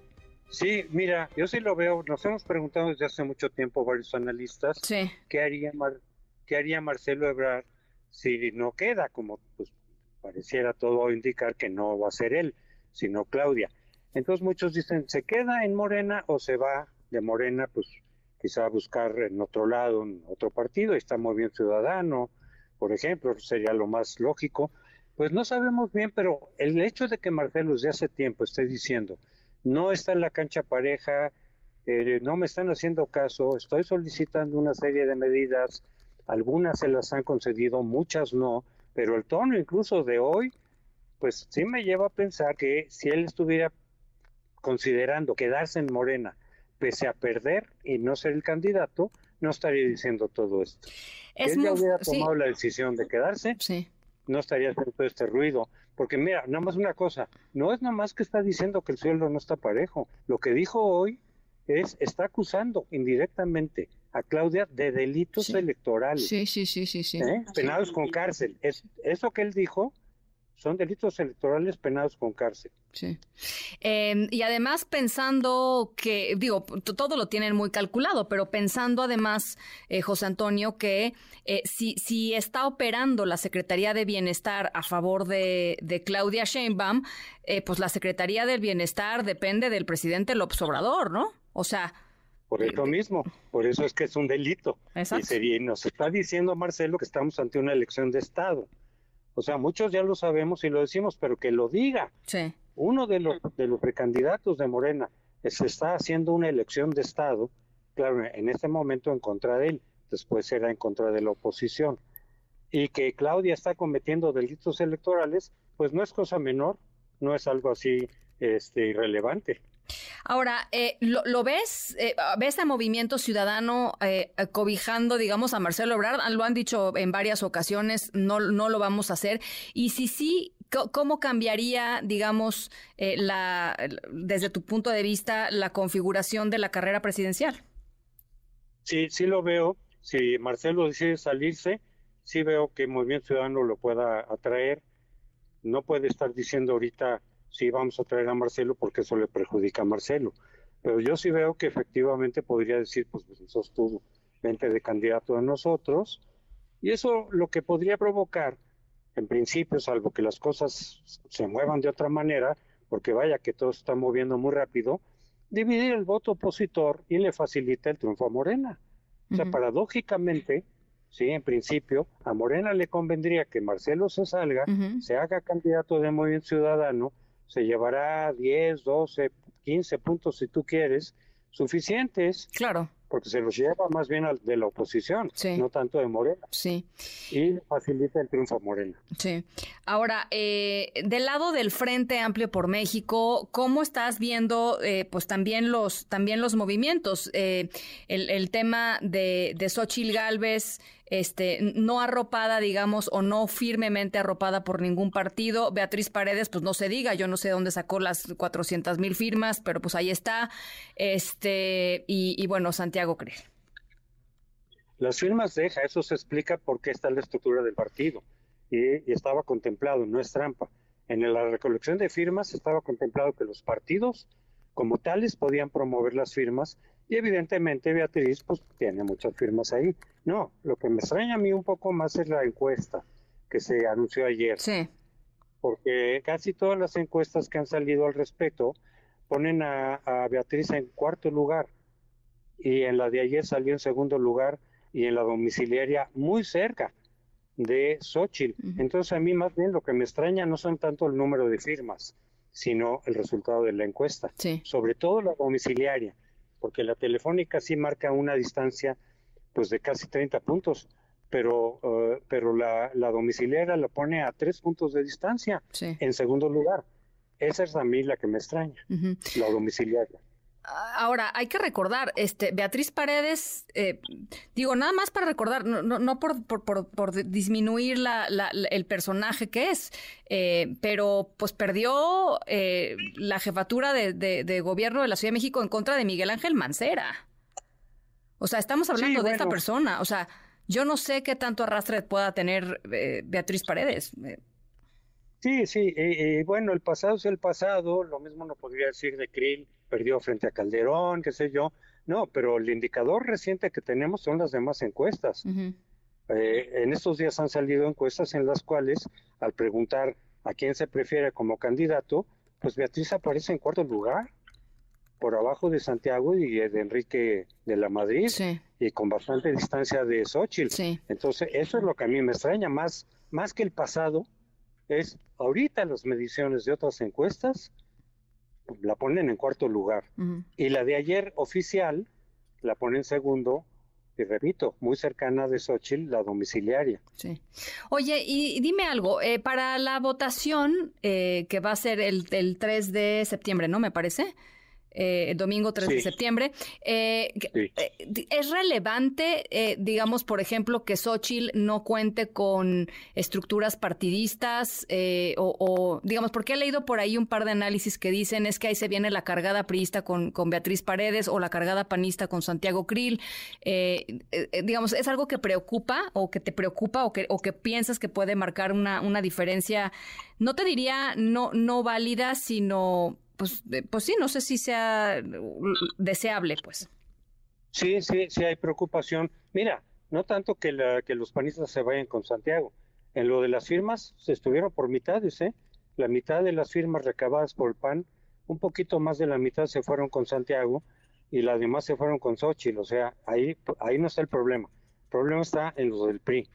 sí, mira, yo sí lo veo. Nos hemos preguntado desde hace mucho tiempo varios analistas qué haría Mar- qué haría Marcelo Ebrard si no queda, como pues pareciera todo indicar que no va a ser él, sino Claudia. Entonces muchos dicen, ¿se queda en Morena o se va de Morena? Pues quizá a buscar en otro lado, en otro partido, está muy bien Ciudadano, por ejemplo, sería lo más lógico. Pues no sabemos bien, pero el hecho de que Marcelo desde hace tiempo esté diciendo, no está en la cancha pareja, eh, no me están haciendo caso, estoy solicitando una serie de medidas, algunas se las han concedido, muchas no, pero el tono incluso de hoy, pues sí me lleva a pensar que si él estuviera considerando quedarse en Morena, pese a perder y no ser el candidato, no estaría diciendo todo esto. Es él ya hubiera sí. tomado la decisión de quedarse, no estaría haciendo todo este ruido. Porque mira, nada más una cosa, no es nada más que está diciendo que el sueldo no está parejo. Lo que dijo hoy es, está acusando indirectamente a Claudia de delitos electorales. Sí, sí, sí, sí, sí. ¿eh? penados con cárcel. Es, eso que él dijo son delitos electorales penados con cárcel. Sí. Eh, y además pensando que, digo, todo lo tienen muy calculado, pero pensando además, eh, José Antonio, que eh, si, si está operando la Secretaría de Bienestar a favor de, de Claudia Sheinbaum, eh, pues la Secretaría del Bienestar depende del presidente López Obrador, ¿no? O sea, Por eso mismo, por eso es que es un delito. Exacto. Y sería- y nos está diciendo Marcelo que estamos ante una elección de Estado. O sea, muchos ya lo sabemos y lo decimos, pero que lo diga. Sí. Uno de los, de los precandidatos de Morena se está haciendo una elección de Estado, claro, en este momento en contra de él, después será en contra de la oposición. Y que Claudia está cometiendo delitos electorales, pues no es cosa menor, no es algo así este, irrelevante. Ahora, eh, ¿lo, ves? Eh, ¿Ves a Movimiento Ciudadano eh, cobijando, digamos, a Marcelo Ebrard? Lo han dicho en varias ocasiones, no, no lo vamos a hacer. Y si sí, ¿cómo cambiaría, digamos, eh, la, desde tu punto de vista, la configuración de la carrera presidencial? Sí, sí lo veo. Si Marcelo decide salirse, sí veo que Movimiento Ciudadano lo pueda atraer. No puede estar diciendo ahorita sí vamos a traer a Marcelo porque eso le perjudica a Marcelo. Pero yo sí veo que efectivamente podría decir, pues, pues sos tú, vente de candidato a nosotros. Y eso lo que podría provocar, en principio, salvo que las cosas se muevan de otra manera, porque vaya que todo se está moviendo muy rápido, dividir el voto opositor y le facilita el triunfo a Morena. O sea, paradójicamente, sí, en principio, a Morena le convendría que Marcelo se salga, se haga candidato de Movimiento Ciudadano, se llevará 10, 12, 15 puntos si tú quieres, suficientes. Claro. Porque se los lleva más bien al de la oposición, no tanto de Morena. Sí. Y facilita el triunfo a Morena. Sí. Ahora, eh, del lado del Frente Amplio por México, ¿cómo estás viendo, eh, pues también los, también los movimientos? Eh, el, el tema de, de Xochitl Galvez, este, no arropada, digamos, o no firmemente arropada por ningún partido. Beatriz Paredes, pues no se diga, yo no sé dónde sacó las 400 mil firmas, pero pues ahí está. Este, y, y bueno, Santiago Creel. Las firmas deja, eso se explica por qué está la estructura del partido. y, estaba contemplado, no es trampa. En la recolección de firmas estaba contemplado que los partidos como tales podían promover las firmas y evidentemente Beatriz pues tiene muchas firmas ahí. No, lo que me extraña a mí un poco más es la encuesta que se anunció ayer. Sí. Porque casi todas las encuestas que han salido al respecto ponen a, Beatriz en cuarto lugar y en la de ayer salió en segundo lugar y en la domiciliaria muy cerca de Xochitl. Entonces a mí más bien lo que me extraña no son tanto el número de firmas, sino el resultado de la encuesta. Sobre todo la domiciliaria, porque la telefónica sí marca una distancia pues de casi 30 puntos, pero, eh, pero la, la, domiciliaria la pone a tres puntos de distancia en segundo lugar. Esa es a mí la que me extraña, la domiciliaria. Ahora, hay que recordar, este, Beatriz Paredes, eh, digo, nada más para recordar, no, no, por, por, por, disminuir la, el personaje que es, eh, pero pues perdió eh, la jefatura de, de, gobierno de la Ciudad de México en contra de Miguel Ángel Mancera. O sea, estamos hablando de esta persona. O sea, yo no sé qué tanto arrastre pueda tener Beatriz Paredes. Sí, sí, bueno, el pasado es el pasado, lo mismo no podría decir de Krill perdió frente a Calderón, qué sé yo. No, pero el indicador reciente que tenemos son las demás encuestas. Eh, en estos días han salido encuestas en las cuales, al preguntar a quién se prefiere como candidato, pues Beatriz aparece en cuarto lugar, por abajo de Santiago y de Enrique de la Madrid, y con bastante distancia de Xochitl. Entonces, eso es lo que a mí me extraña, más, más que el pasado, es ahorita las mediciones de otras encuestas, la ponen en cuarto lugar. Y la de ayer oficial la ponen en segundo, y repito, muy cercana de Xochitl, la domiciliaria. Sí. Oye, y dime algo, eh, para la votación eh, que va a ser el, el 3 de septiembre, ¿no? Me parece eh, domingo 3 de septiembre. Eh, eh, ¿Es relevante, eh, digamos, por ejemplo, que Xochitl no cuente con estructuras partidistas o, digamos, porque he leído por ahí un par de análisis que dicen es que ahí se viene la cargada priista con, con Beatriz Paredes o la cargada panista con Santiago Krill? digamos, ¿es algo que preocupa o que te preocupa o que, o que piensas que puede marcar una, una diferencia, no te diría no, no válida, sino pues, pues sí, no sé si sea deseable, pues. Sí, sí, sí hay preocupación. Mira, no tanto que, la, que los panistas se vayan con Santiago. En lo de las firmas se estuvieron por mitades, ¿eh? La mitad de las firmas recabadas por el PAN, un poquito más de la mitad se fueron con Santiago y las demás se fueron con Xochitl. O sea, ahí, ahí no está el problema. El problema está en los del PRI,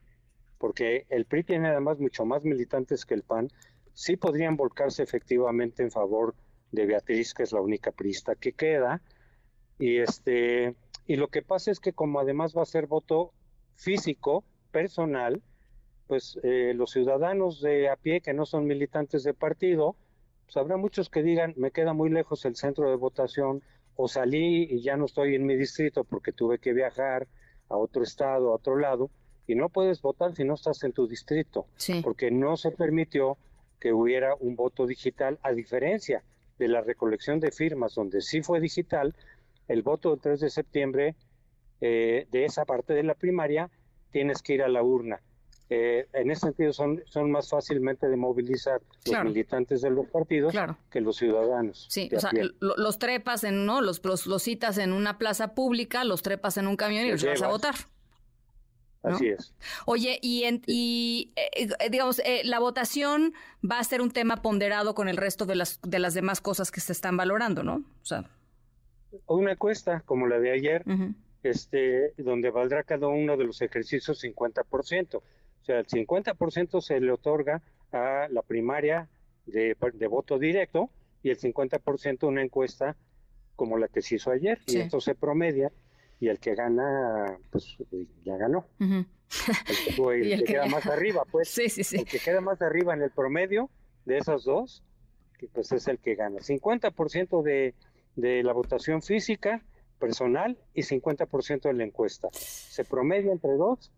porque el PRI tiene además mucho más militantes que el PAN. Sí podrían volcarse efectivamente en favor de Beatriz, que es la única prista que queda. Y este y lo que pasa es que como además va a ser voto físico, personal, pues eh, los ciudadanos de a pie que no son militantes de partido, pues habrá muchos que digan, me queda muy lejos el centro de votación, o salí y ya no estoy en mi distrito porque tuve que viajar a otro estado, a otro lado, y no puedes votar si no estás en tu distrito, porque no se permitió que hubiera un voto digital, a diferencia de la recolección de firmas, donde sí fue digital, el voto del 3 de septiembre eh, de esa parte de la primaria, tienes que ir a la urna. Eh, en ese sentido son, son más fácilmente de movilizar los militantes de los partidos que los ciudadanos. Sí, o sea, los trepas en, ¿no? Los, los, citas en una plaza pública, los trepas en un camión y los llevas a votar. Así es. Oye, y, y eh, eh, digamos, eh, la votación va a ser un tema ponderado con el resto de las, de las demás cosas que se están valorando, ¿no? O sea. Una encuesta como la de ayer, este, donde valdrá cada uno de los ejercicios 50%. O sea, el 50% se le otorga a la primaria de, de voto directo y el 50% una encuesta como la que se hizo ayer. Y esto se promedia y el que gana, pues ya ganó. El que, queda más arriba, pues. El que queda más arriba en el promedio de esos dos, pues es el que gana. 50% de, de la votación física, personal, y 50% de la encuesta. Se promedia entre dos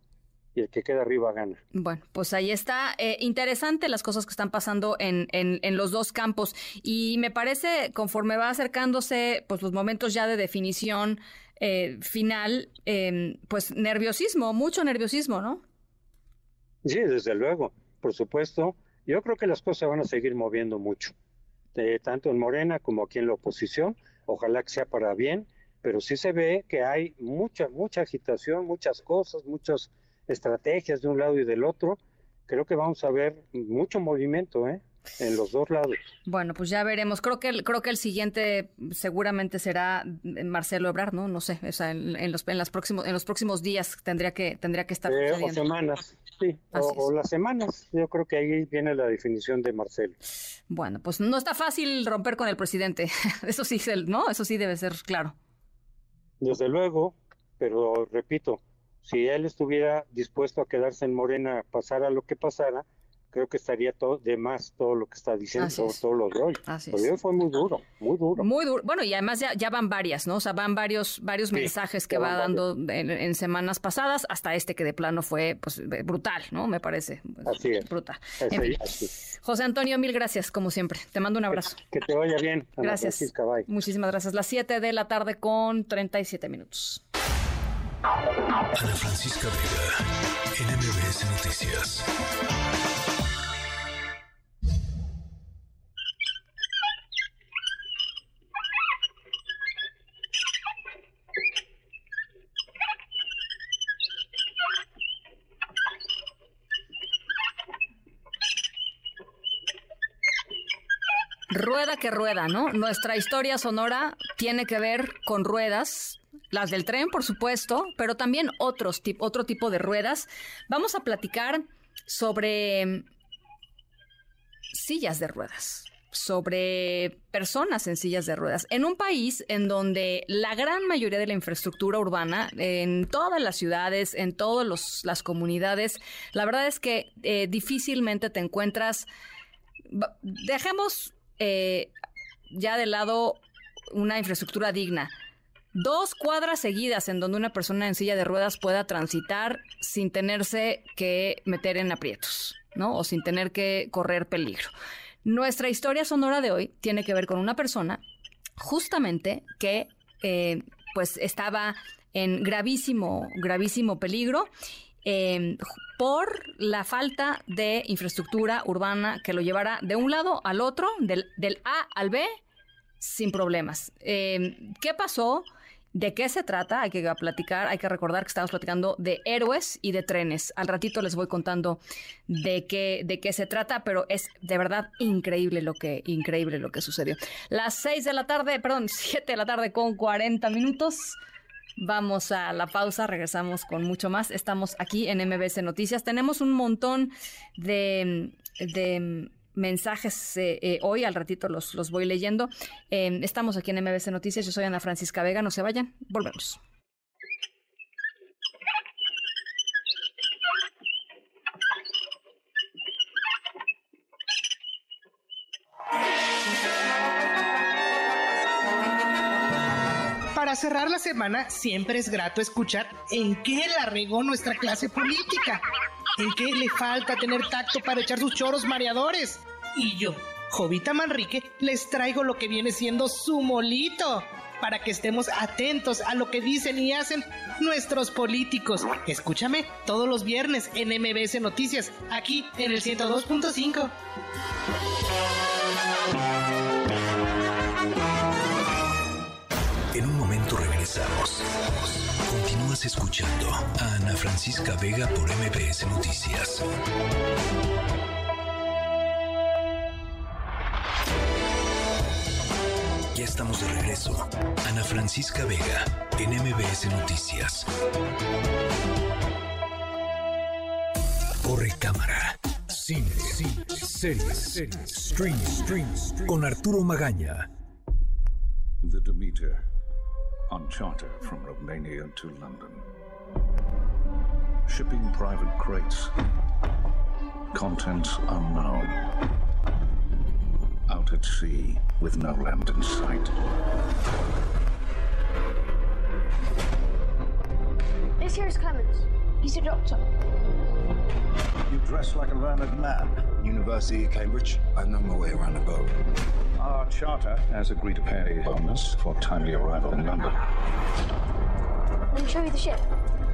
y el que queda arriba gana. Bueno, pues ahí está. Eh, interesante las cosas que están pasando en, en, los dos campos. Y me parece, conforme va acercándose, pues los momentos ya de definición eh, final, em, pues nerviosismo, mucho nerviosismo, ¿no? Sí, desde luego. por supuesto. Yo creo que las cosas van a seguir moviendo mucho, tanto en Morena como aquí en la oposición. Ojalá que sea para bien, pero sí se ve que hay mucha, mucha agitación, muchas cosas, muchas estrategias de un lado y del otro. Creo que vamos a ver mucho movimiento, ¿eh? En los dos lados. Bueno, pues ya veremos. Creo que el, creo que el siguiente seguramente será Marcelo Ebrard, ¿no? No sé, o sea, en, los en las próximos en los próximos días tendría que tendría que estar eh, o semanas, sí, o, las semanas. Yo creo que ahí viene la definición de Marcelo. Bueno, pues no está fácil romper con el presidente. Eso sí, ¿no? Eso sí debe ser claro. Desde luego, pero repito, si él estuviera dispuesto a quedarse en Morena, pasara lo que pasara, creo que estaría todo de más todo lo que está diciendo, todos los rollos. Así fue muy duro, muy duro. Muy duro. Bueno, y además ya, ya van varias, ¿no? O sea, van varios, varios mensajes que va dando en, semanas pasadas, hasta este que de plano fue pues brutal, ¿no? Me parece. Así es. Brutal. José Antonio, mil gracias, como siempre. Te mando un abrazo. Que, te vaya bien. gracias. Muchísimas gracias. Las 7 de la tarde con 37 minutos. Ana Francisca Vega, NMBS Noticias. Rueda que rueda, ¿no? Nuestra historia sonora tiene que ver con ruedas, las del tren, por supuesto, pero también otros, otro tipo de ruedas. Vamos a platicar sobre sillas de ruedas sobre personas en sillas de ruedas. En un país en donde la gran mayoría de la infraestructura urbana, en todas las ciudades, en todas las comunidades, la verdad es que eh, difícilmente te encuentras... Dejemos eh, ya de lado una infraestructura digna. Dos cuadras seguidas en donde una persona en silla de ruedas pueda transitar sin tenerse que meter en aprietos, ¿no? O sin tener que correr peligro. Nuestra historia sonora de hoy tiene que ver con una persona justamente que eh, pues estaba en gravísimo, gravísimo peligro eh, por la falta de infraestructura urbana que lo llevara de un lado al otro, del, A al B, sin problemas. Eh, ¿Qué pasó? ¿De qué se trata? Hay que platicar, hay que recordar que estamos platicando de héroes y de trenes. Al ratito les voy contando de qué, de qué se trata, pero es de verdad increíble lo que, increíble lo que sucedió. Las 6 de la tarde, perdón, 7 de la tarde con 40 minutos. Vamos a la pausa, regresamos con mucho más. Estamos aquí en MBC Noticias. Tenemos un montón de, mensajes eh, eh, hoy, al ratito los, los voy leyendo. Em, estamos aquí en MBC Noticias. Yo soy Ana Francisca Vega. No se vayan. Volvemos. Para cerrar la semana, siempre es grato escuchar en qué la regó nuestra clase política, en qué le falta tener tacto para echar sus choros mareadores. Y yo, Jovita Manrique, les traigo lo que viene siendo su molito, para que estemos atentos a lo que dicen y hacen nuestros políticos. Escúchame todos los viernes en MBS Noticias, aquí en el 102.5. Continúas escuchando a Ana Francisca Vega por MBS Noticias. Ya estamos de regreso. Ana Francisca Vega en MBS Noticias. Corre cámara. Cine, cine series, stream, stream, con Arturo Magaña. The Demeter. On charter from Romania to London. Shipping private crates. Contents unknown. Out at sea with no land in sight. This here is Clemens. He's a doctor. You dress like a learned man. University of Cambridge. I know my way around a boat. Our charter has agreed to pay a bonus for timely arrival in London. Let me show you the ship.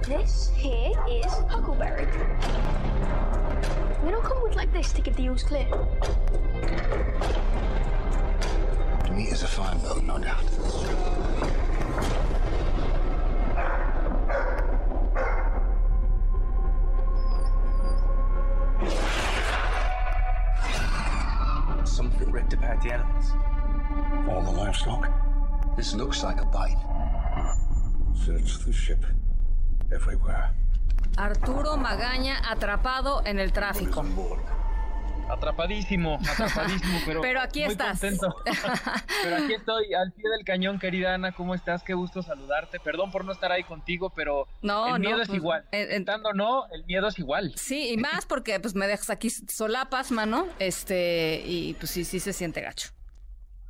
This here is Huckleberry. We don't come with like this to give the deals clear. Demeter's a fine boat, no doubt. Search the ship. Everywhere. Arturo Magaña atrapado en el tráfico. Atrapadísimo, atrapadísimo, pero, pero aquí muy estás. contento. pero aquí estoy, al pie del cañón, querida Ana, ¿cómo estás? Qué gusto saludarte. Perdón por no estar ahí contigo, pero No, el miedo no, es pues, igual. Estando no, el miedo es igual. Sí, y más porque pues me dejas aquí solapas, mano. Este, y pues sí, sí se siente gacho.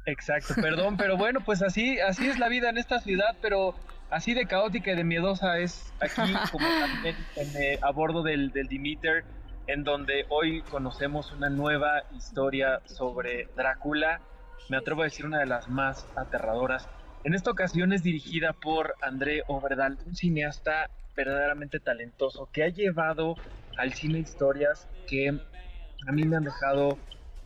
Exacto, perdón, pero bueno, pues así, así es la vida en esta ciudad, pero así de caótica y de miedosa es aquí, como también en, eh, a bordo del, del en donde hoy conocemos una nueva historia sobre Drácula. Me atrevo a decir una de las más aterradoras. En esta ocasión es dirigida por André Overdal, un cineasta verdaderamente talentoso que ha llevado al cine historias que a mí me han dejado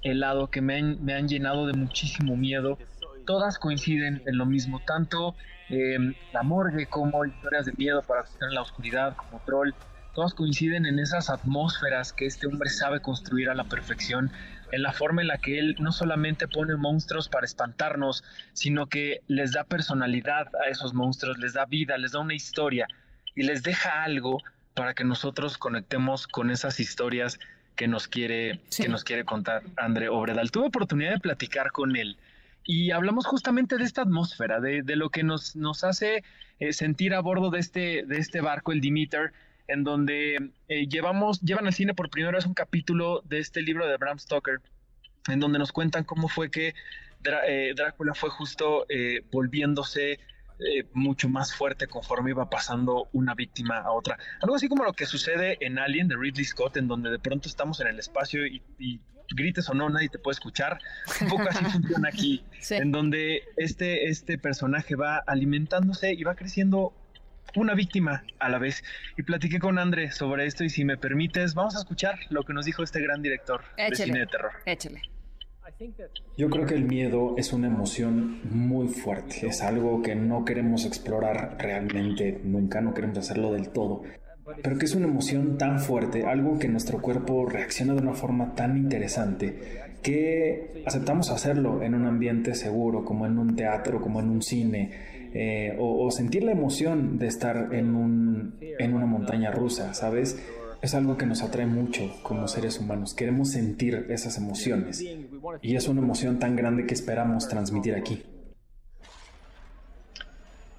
helado, que me han, llenado de muchísimo miedo. Todas coinciden en lo mismo, tanto eh, la morgue como historias de miedo para estar en la oscuridad, como Troll. Todas coinciden en esas atmósferas que este hombre sabe construir a la perfección, en la forma en la que él no solamente pone monstruos para espantarnos, sino que les da personalidad a esos monstruos, les da vida, les da una historia y les deja algo para que nosotros conectemos con esas historias que nos quiere, que nos quiere contar André Obredal. Tuve oportunidad de platicar con él y hablamos justamente de esta atmósfera, de, de lo que nos, nos hace eh, sentir a bordo de este, de este barco, el Demeter, en donde eh, llevamos, llevan al cine por primera vez un capítulo de este libro de Bram Stoker, en donde nos cuentan cómo fue que Drá- eh, Drácula fue justo eh, volviéndose eh, mucho más fuerte conforme iba pasando una víctima a otra. Algo así como lo que sucede en Alien de Ridley Scott, en donde de pronto estamos en el espacio y, y grites o no, nadie te puede escuchar. Un poco así funciona aquí, en donde este, este personaje va alimentándose y va creciendo una víctima a la vez. Y platiqué con André sobre esto y si me permites, vamos a escuchar lo que nos dijo este gran director de cine de terror. Échale. Yo creo que el miedo es una emoción muy fuerte, es algo que no queremos explorar realmente nunca, no queremos hacerlo del todo, pero que es una emoción tan fuerte, algo que nuestro cuerpo reacciona de una forma tan interesante que aceptamos hacerlo en un ambiente seguro, como en un teatro, como en un cine, eh, o, o sentir la emoción de estar en, un, en una montaña rusa, ¿sabes? Es algo que nos atrae mucho como seres humanos. Queremos sentir esas emociones. Y es una emoción tan grande que esperamos transmitir aquí.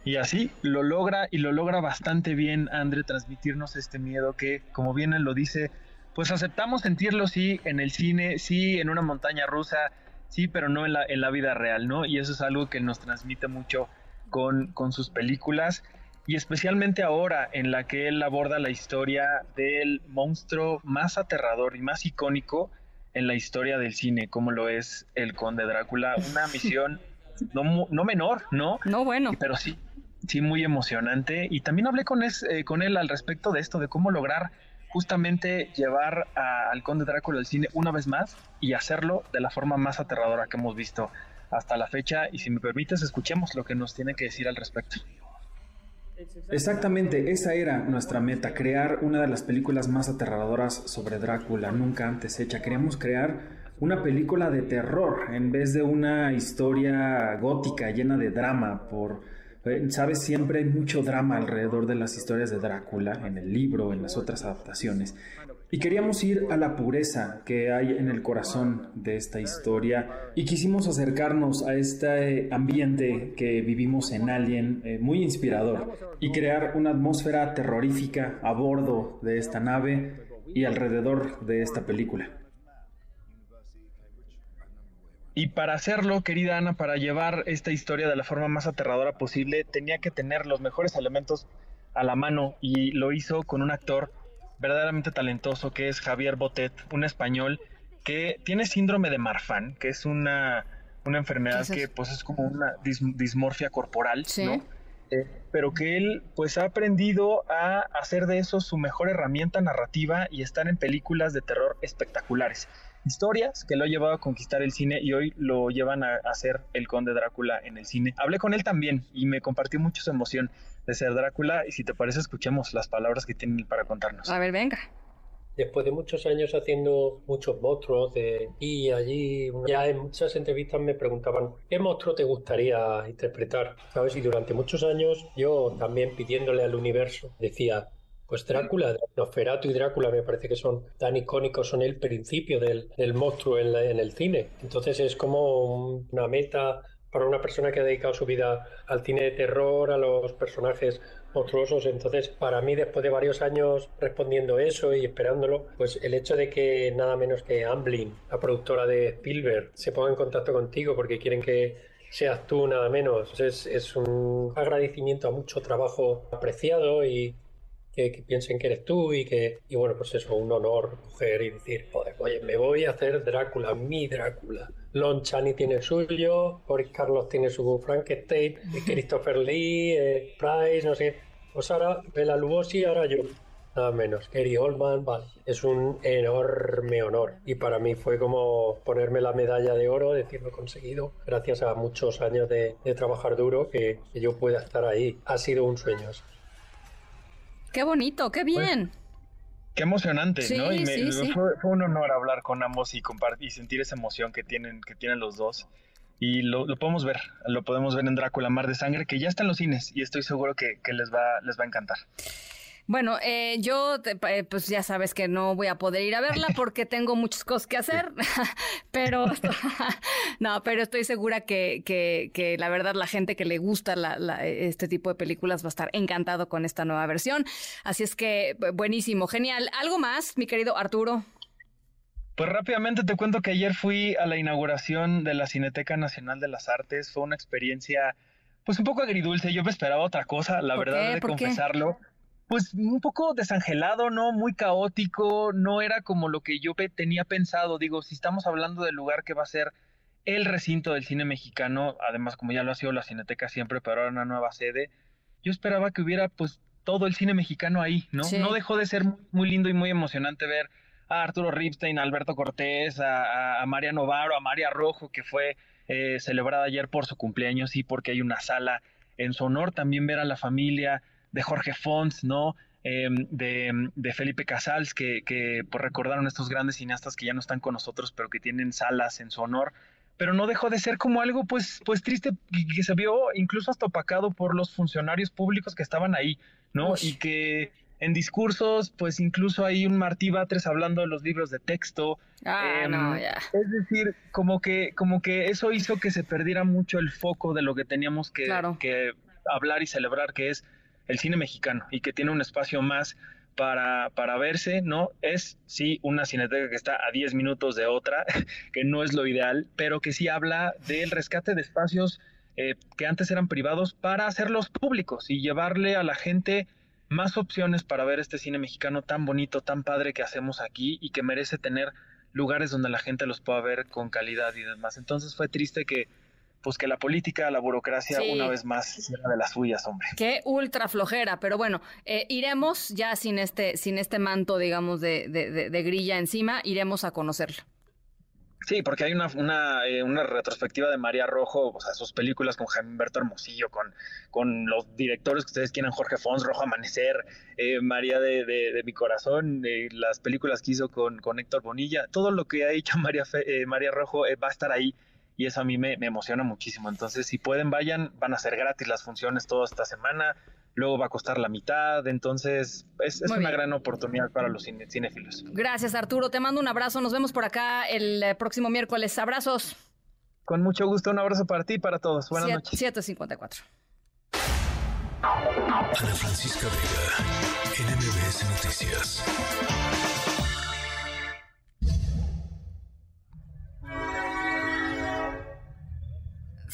Y así lo logra y lo logra bastante bien André transmitirnos este miedo que, como bien él lo dice, pues aceptamos sentirlo sí en el cine, sí en una montaña rusa, sí, pero no en la, en la vida real, ¿no? Y eso es algo que nos transmite mucho con, con sus películas y especialmente ahora en la que él aborda la historia del monstruo más aterrador y más icónico en la historia del cine, como lo es el Conde Drácula, una misión no, no menor, ¿no? No bueno. Pero sí, sí muy emocionante. Y también hablé con, es- eh, con él al respecto de esto, de cómo lograr justamente llevar a- al Conde Drácula al cine una vez más y hacerlo de la forma más aterradora que hemos visto hasta la fecha. Y si me permites, escuchemos lo que nos tiene que decir al respecto. Exactamente, esa era nuestra meta, crear una de las películas más aterradoras sobre Drácula, nunca antes hecha. Queríamos crear una película de terror en vez de una historia gótica llena de drama. Por, eh, sabes, siempre hay mucho drama alrededor de las historias de Drácula, en el libro, en las otras adaptaciones. Y queríamos ir a la pureza que hay en el corazón de esta historia y quisimos acercarnos a este ambiente que vivimos en Alien, eh, muy inspirador, y crear una atmósfera terrorífica a bordo de esta nave y alrededor de esta película. Y para hacerlo, querida Ana, para llevar esta historia de la forma más aterradora posible, tenía que tener los mejores elementos a la mano y lo hizo con un actor verdaderamente talentoso que es Javier Botet, un español que tiene síndrome de Marfan, que es una, una enfermedad ¿Qué es que pues es como una dis- dismorfia corporal, Sí. ¿no? eh, pero que él pues ha aprendido a hacer de eso su mejor herramienta narrativa y estar en películas de terror espectaculares. Historias que lo ha llevado a conquistar el cine y hoy lo llevan a hacer el conde Drácula en el cine. Hablé con él también y me compartió mucho su emoción de ser Drácula y si te parece escuchemos las palabras que tiene para contarnos. A ver, venga después de muchos años haciendo muchos monstruos de y allí, ya en muchas entrevistas me preguntaban ¿qué monstruo te gustaría interpretar? ¿Sabes? Y durante muchos años yo también pidiéndole al universo decía pues Drácula, Nosferatu y Drácula me parece que son tan icónicos, son el principio del, del monstruo en, en el cine. Entonces es como una meta para una persona que ha dedicado su vida al cine de terror, a los personajes monstruosos. Entonces, para mí, después de varios años respondiendo eso y esperándolo, pues el hecho de que nada menos que Amblin, la productora de Spielberg, se ponga en contacto contigo porque quieren que seas tú nada menos, es, es un agradecimiento a mucho trabajo apreciado y que, piensen que eres tú y que, y bueno, pues eso, un honor coger y decir, joder, oye, me voy a hacer Drácula, mi Drácula. Lon Chaney tiene suyo, Boris Carlos tiene su Frankenstein, Christopher Lee, eh, Price, no sé. Pues ahora Bela Lugosi, ahora yo. Nada menos. Gary Oldman, vale. Es un enorme honor. Y para mí fue como ponerme la medalla de oro, decirlo conseguido, gracias a muchos años de, trabajar duro, que, que, yo pueda estar ahí. Ha sido un sueño. Qué bonito, qué pues, bien. qué emocionante, ¿no? Y Fue, un honor hablar con ambos y compartir y sentir esa emoción que tienen, que tienen los dos. Y lo, podemos ver, lo podemos ver en Drácula Mar de Sangre, que ya está en los cines y estoy seguro que, que les, va, les va a encantar. Bueno, eh, yo eh, pues ya sabes que no voy a poder ir a verla porque tengo muchas cosas que hacer, pero no, pero estoy segura que, que, la verdad la gente que le gusta este tipo de películas va a estar encantado con esta nueva versión. Así es que buenísimo, genial. ¿Algo más, mi querido Arturo? Pues rápidamente te cuento que ayer fui a la inauguración de la Cineteca Nacional de las Artes. Fue una experiencia pues un poco agridulce. Yo me esperaba otra cosa, la verdad, de confesarlo pues un poco desangelado, ¿no? Muy caótico, no era como lo que yo tenía pensado. Digo, si estamos hablando del lugar que va a ser el recinto del cine mexicano, además como ya lo ha sido la Cineteca siempre, pero ahora una nueva sede, yo esperaba que hubiera pues todo el cine mexicano ahí, ¿no? No dejó de ser muy, lindo y muy emocionante ver a Arturo Ripstein, a Alberto Cortés, a, a María Novaro, a María Rojo, que fue eh, celebrada ayer por su cumpleaños y porque hay una sala en su honor, también ver a la familia, de Jorge Fons, ¿no? Em, de, Felipe Casals, que, que pues, recordaron estos grandes cineastas que ya no están con nosotros, pero que tienen salas en su honor. Pero no dejó de ser como algo pues, pues triste que se vio incluso hasta opacado por los funcionarios públicos que estaban ahí, ¿no? Y que en discursos, pues incluso hay un Martí Batres hablando de los libros de texto. Ah, em, no, ya. Es decir, como que, como que eso hizo que se perdiera mucho el foco de lo que teníamos que, que hablar y celebrar, que es el cine mexicano y que tiene un espacio más para, para verse, ¿no? Es, sí, una cineteca que está a 10 minutos de otra, que no es lo ideal, pero que sí habla del rescate de espacios eh, que antes eran privados para hacerlos públicos y llevarle a la gente más opciones para ver este cine mexicano tan bonito, tan padre que hacemos aquí y que merece tener lugares donde la gente los pueda ver con calidad y demás. Entonces fue triste que pues que la política, la burocracia, una vez más, sea de las suyas, hombre. Qué ultra flojera, pero bueno, eh, iremos ya sin este, sin este manto, digamos, de, de, grilla encima, iremos a conocerlo. Sí, porque hay una, una, eh, una, retrospectiva de María Rojo, o sea, sus películas con Jaime Humberto Hermosillo, con, con los directores que ustedes quieran, Jorge Fons, Rojo Amanecer, eh, María de, de, mi corazón, las películas que hizo con, con Héctor Bonilla, todo lo que ha hecho María, María Rojo va a estar ahí y eso a mí me, emociona muchísimo. Entonces, si pueden, vayan, van a ser gratis las funciones toda esta semana, luego va a costar la mitad, entonces es, una gran oportunidad para los cinéfilos. Gracias Arturo, te mando un abrazo, nos vemos por acá el eh, próximo miércoles, abrazos. Con mucho gusto, un abrazo para ti y para todos. Buenas noches. 754. Ana Francisca Vega, NMBS Noticias.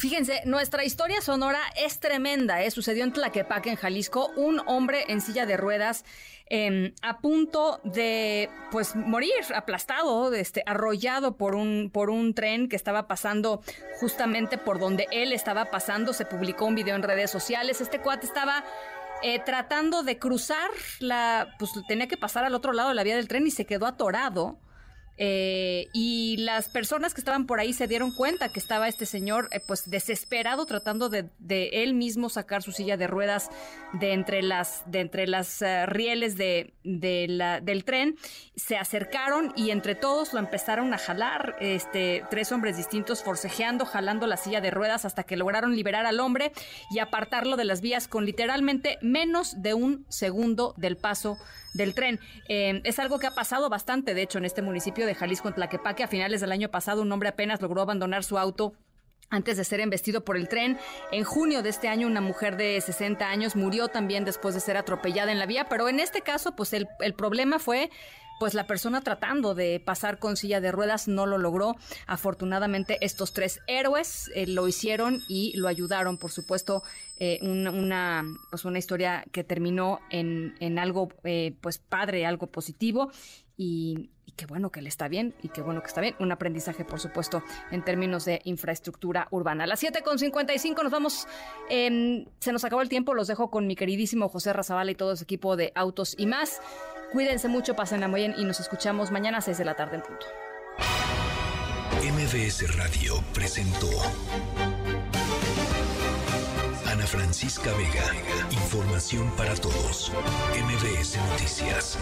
Fíjense, nuestra historia sonora es tremenda. ¿eh? Sucedió en Tlaquepaque, en Jalisco, un hombre en silla de ruedas em, a punto de pues morir, aplastado, este, arrollado por un, por un tren que estaba pasando justamente por donde él estaba pasando. Se publicó un video en redes sociales. Este cuate estaba eh, tratando de cruzar la, pues tenía que pasar al otro lado de la vía del tren y se quedó atorado. Eh, y las personas que estaban por ahí se dieron cuenta que estaba este señor eh, pues desesperado tratando de, él mismo sacar su silla de ruedas de entre las, de entre las eh, rieles del tren. Se acercaron y entre todos lo empezaron a jalar, este, tres hombres distintos forcejeando, jalando la silla de ruedas hasta que lograron liberar al hombre y apartarlo de las vías con literalmente menos de un segundo del paso del tren. Eh, es algo que ha pasado bastante, de hecho, en este municipio de Jalisco, en Tlaquepaque. A finales del año pasado, un hombre apenas logró abandonar su auto antes de ser embestido por el tren. En junio de este año, una mujer de 60 años murió también después de ser atropellada en la vía, pero en este caso, pues el, el problema fue pues la persona tratando de pasar con silla de ruedas no lo logró. Afortunadamente estos tres héroes eh, lo hicieron y lo ayudaron, por supuesto, eh, una, pues una historia que terminó en, en algo eh, pues padre, algo positivo y, qué bueno que le está bien y qué bueno que está bien. Un aprendizaje, por supuesto, en términos de infraestructura urbana. A las 7.55 nos vamos, em, se nos acabó el tiempo, los dejo con mi queridísimo José Razabala y todo su equipo de autos y más. Cuídense mucho, pasen muy bien y nos escuchamos mañana a 6 de la tarde en punto. MBS Radio presentó Ana Francisca Vega. Información para todos. MBS Noticias.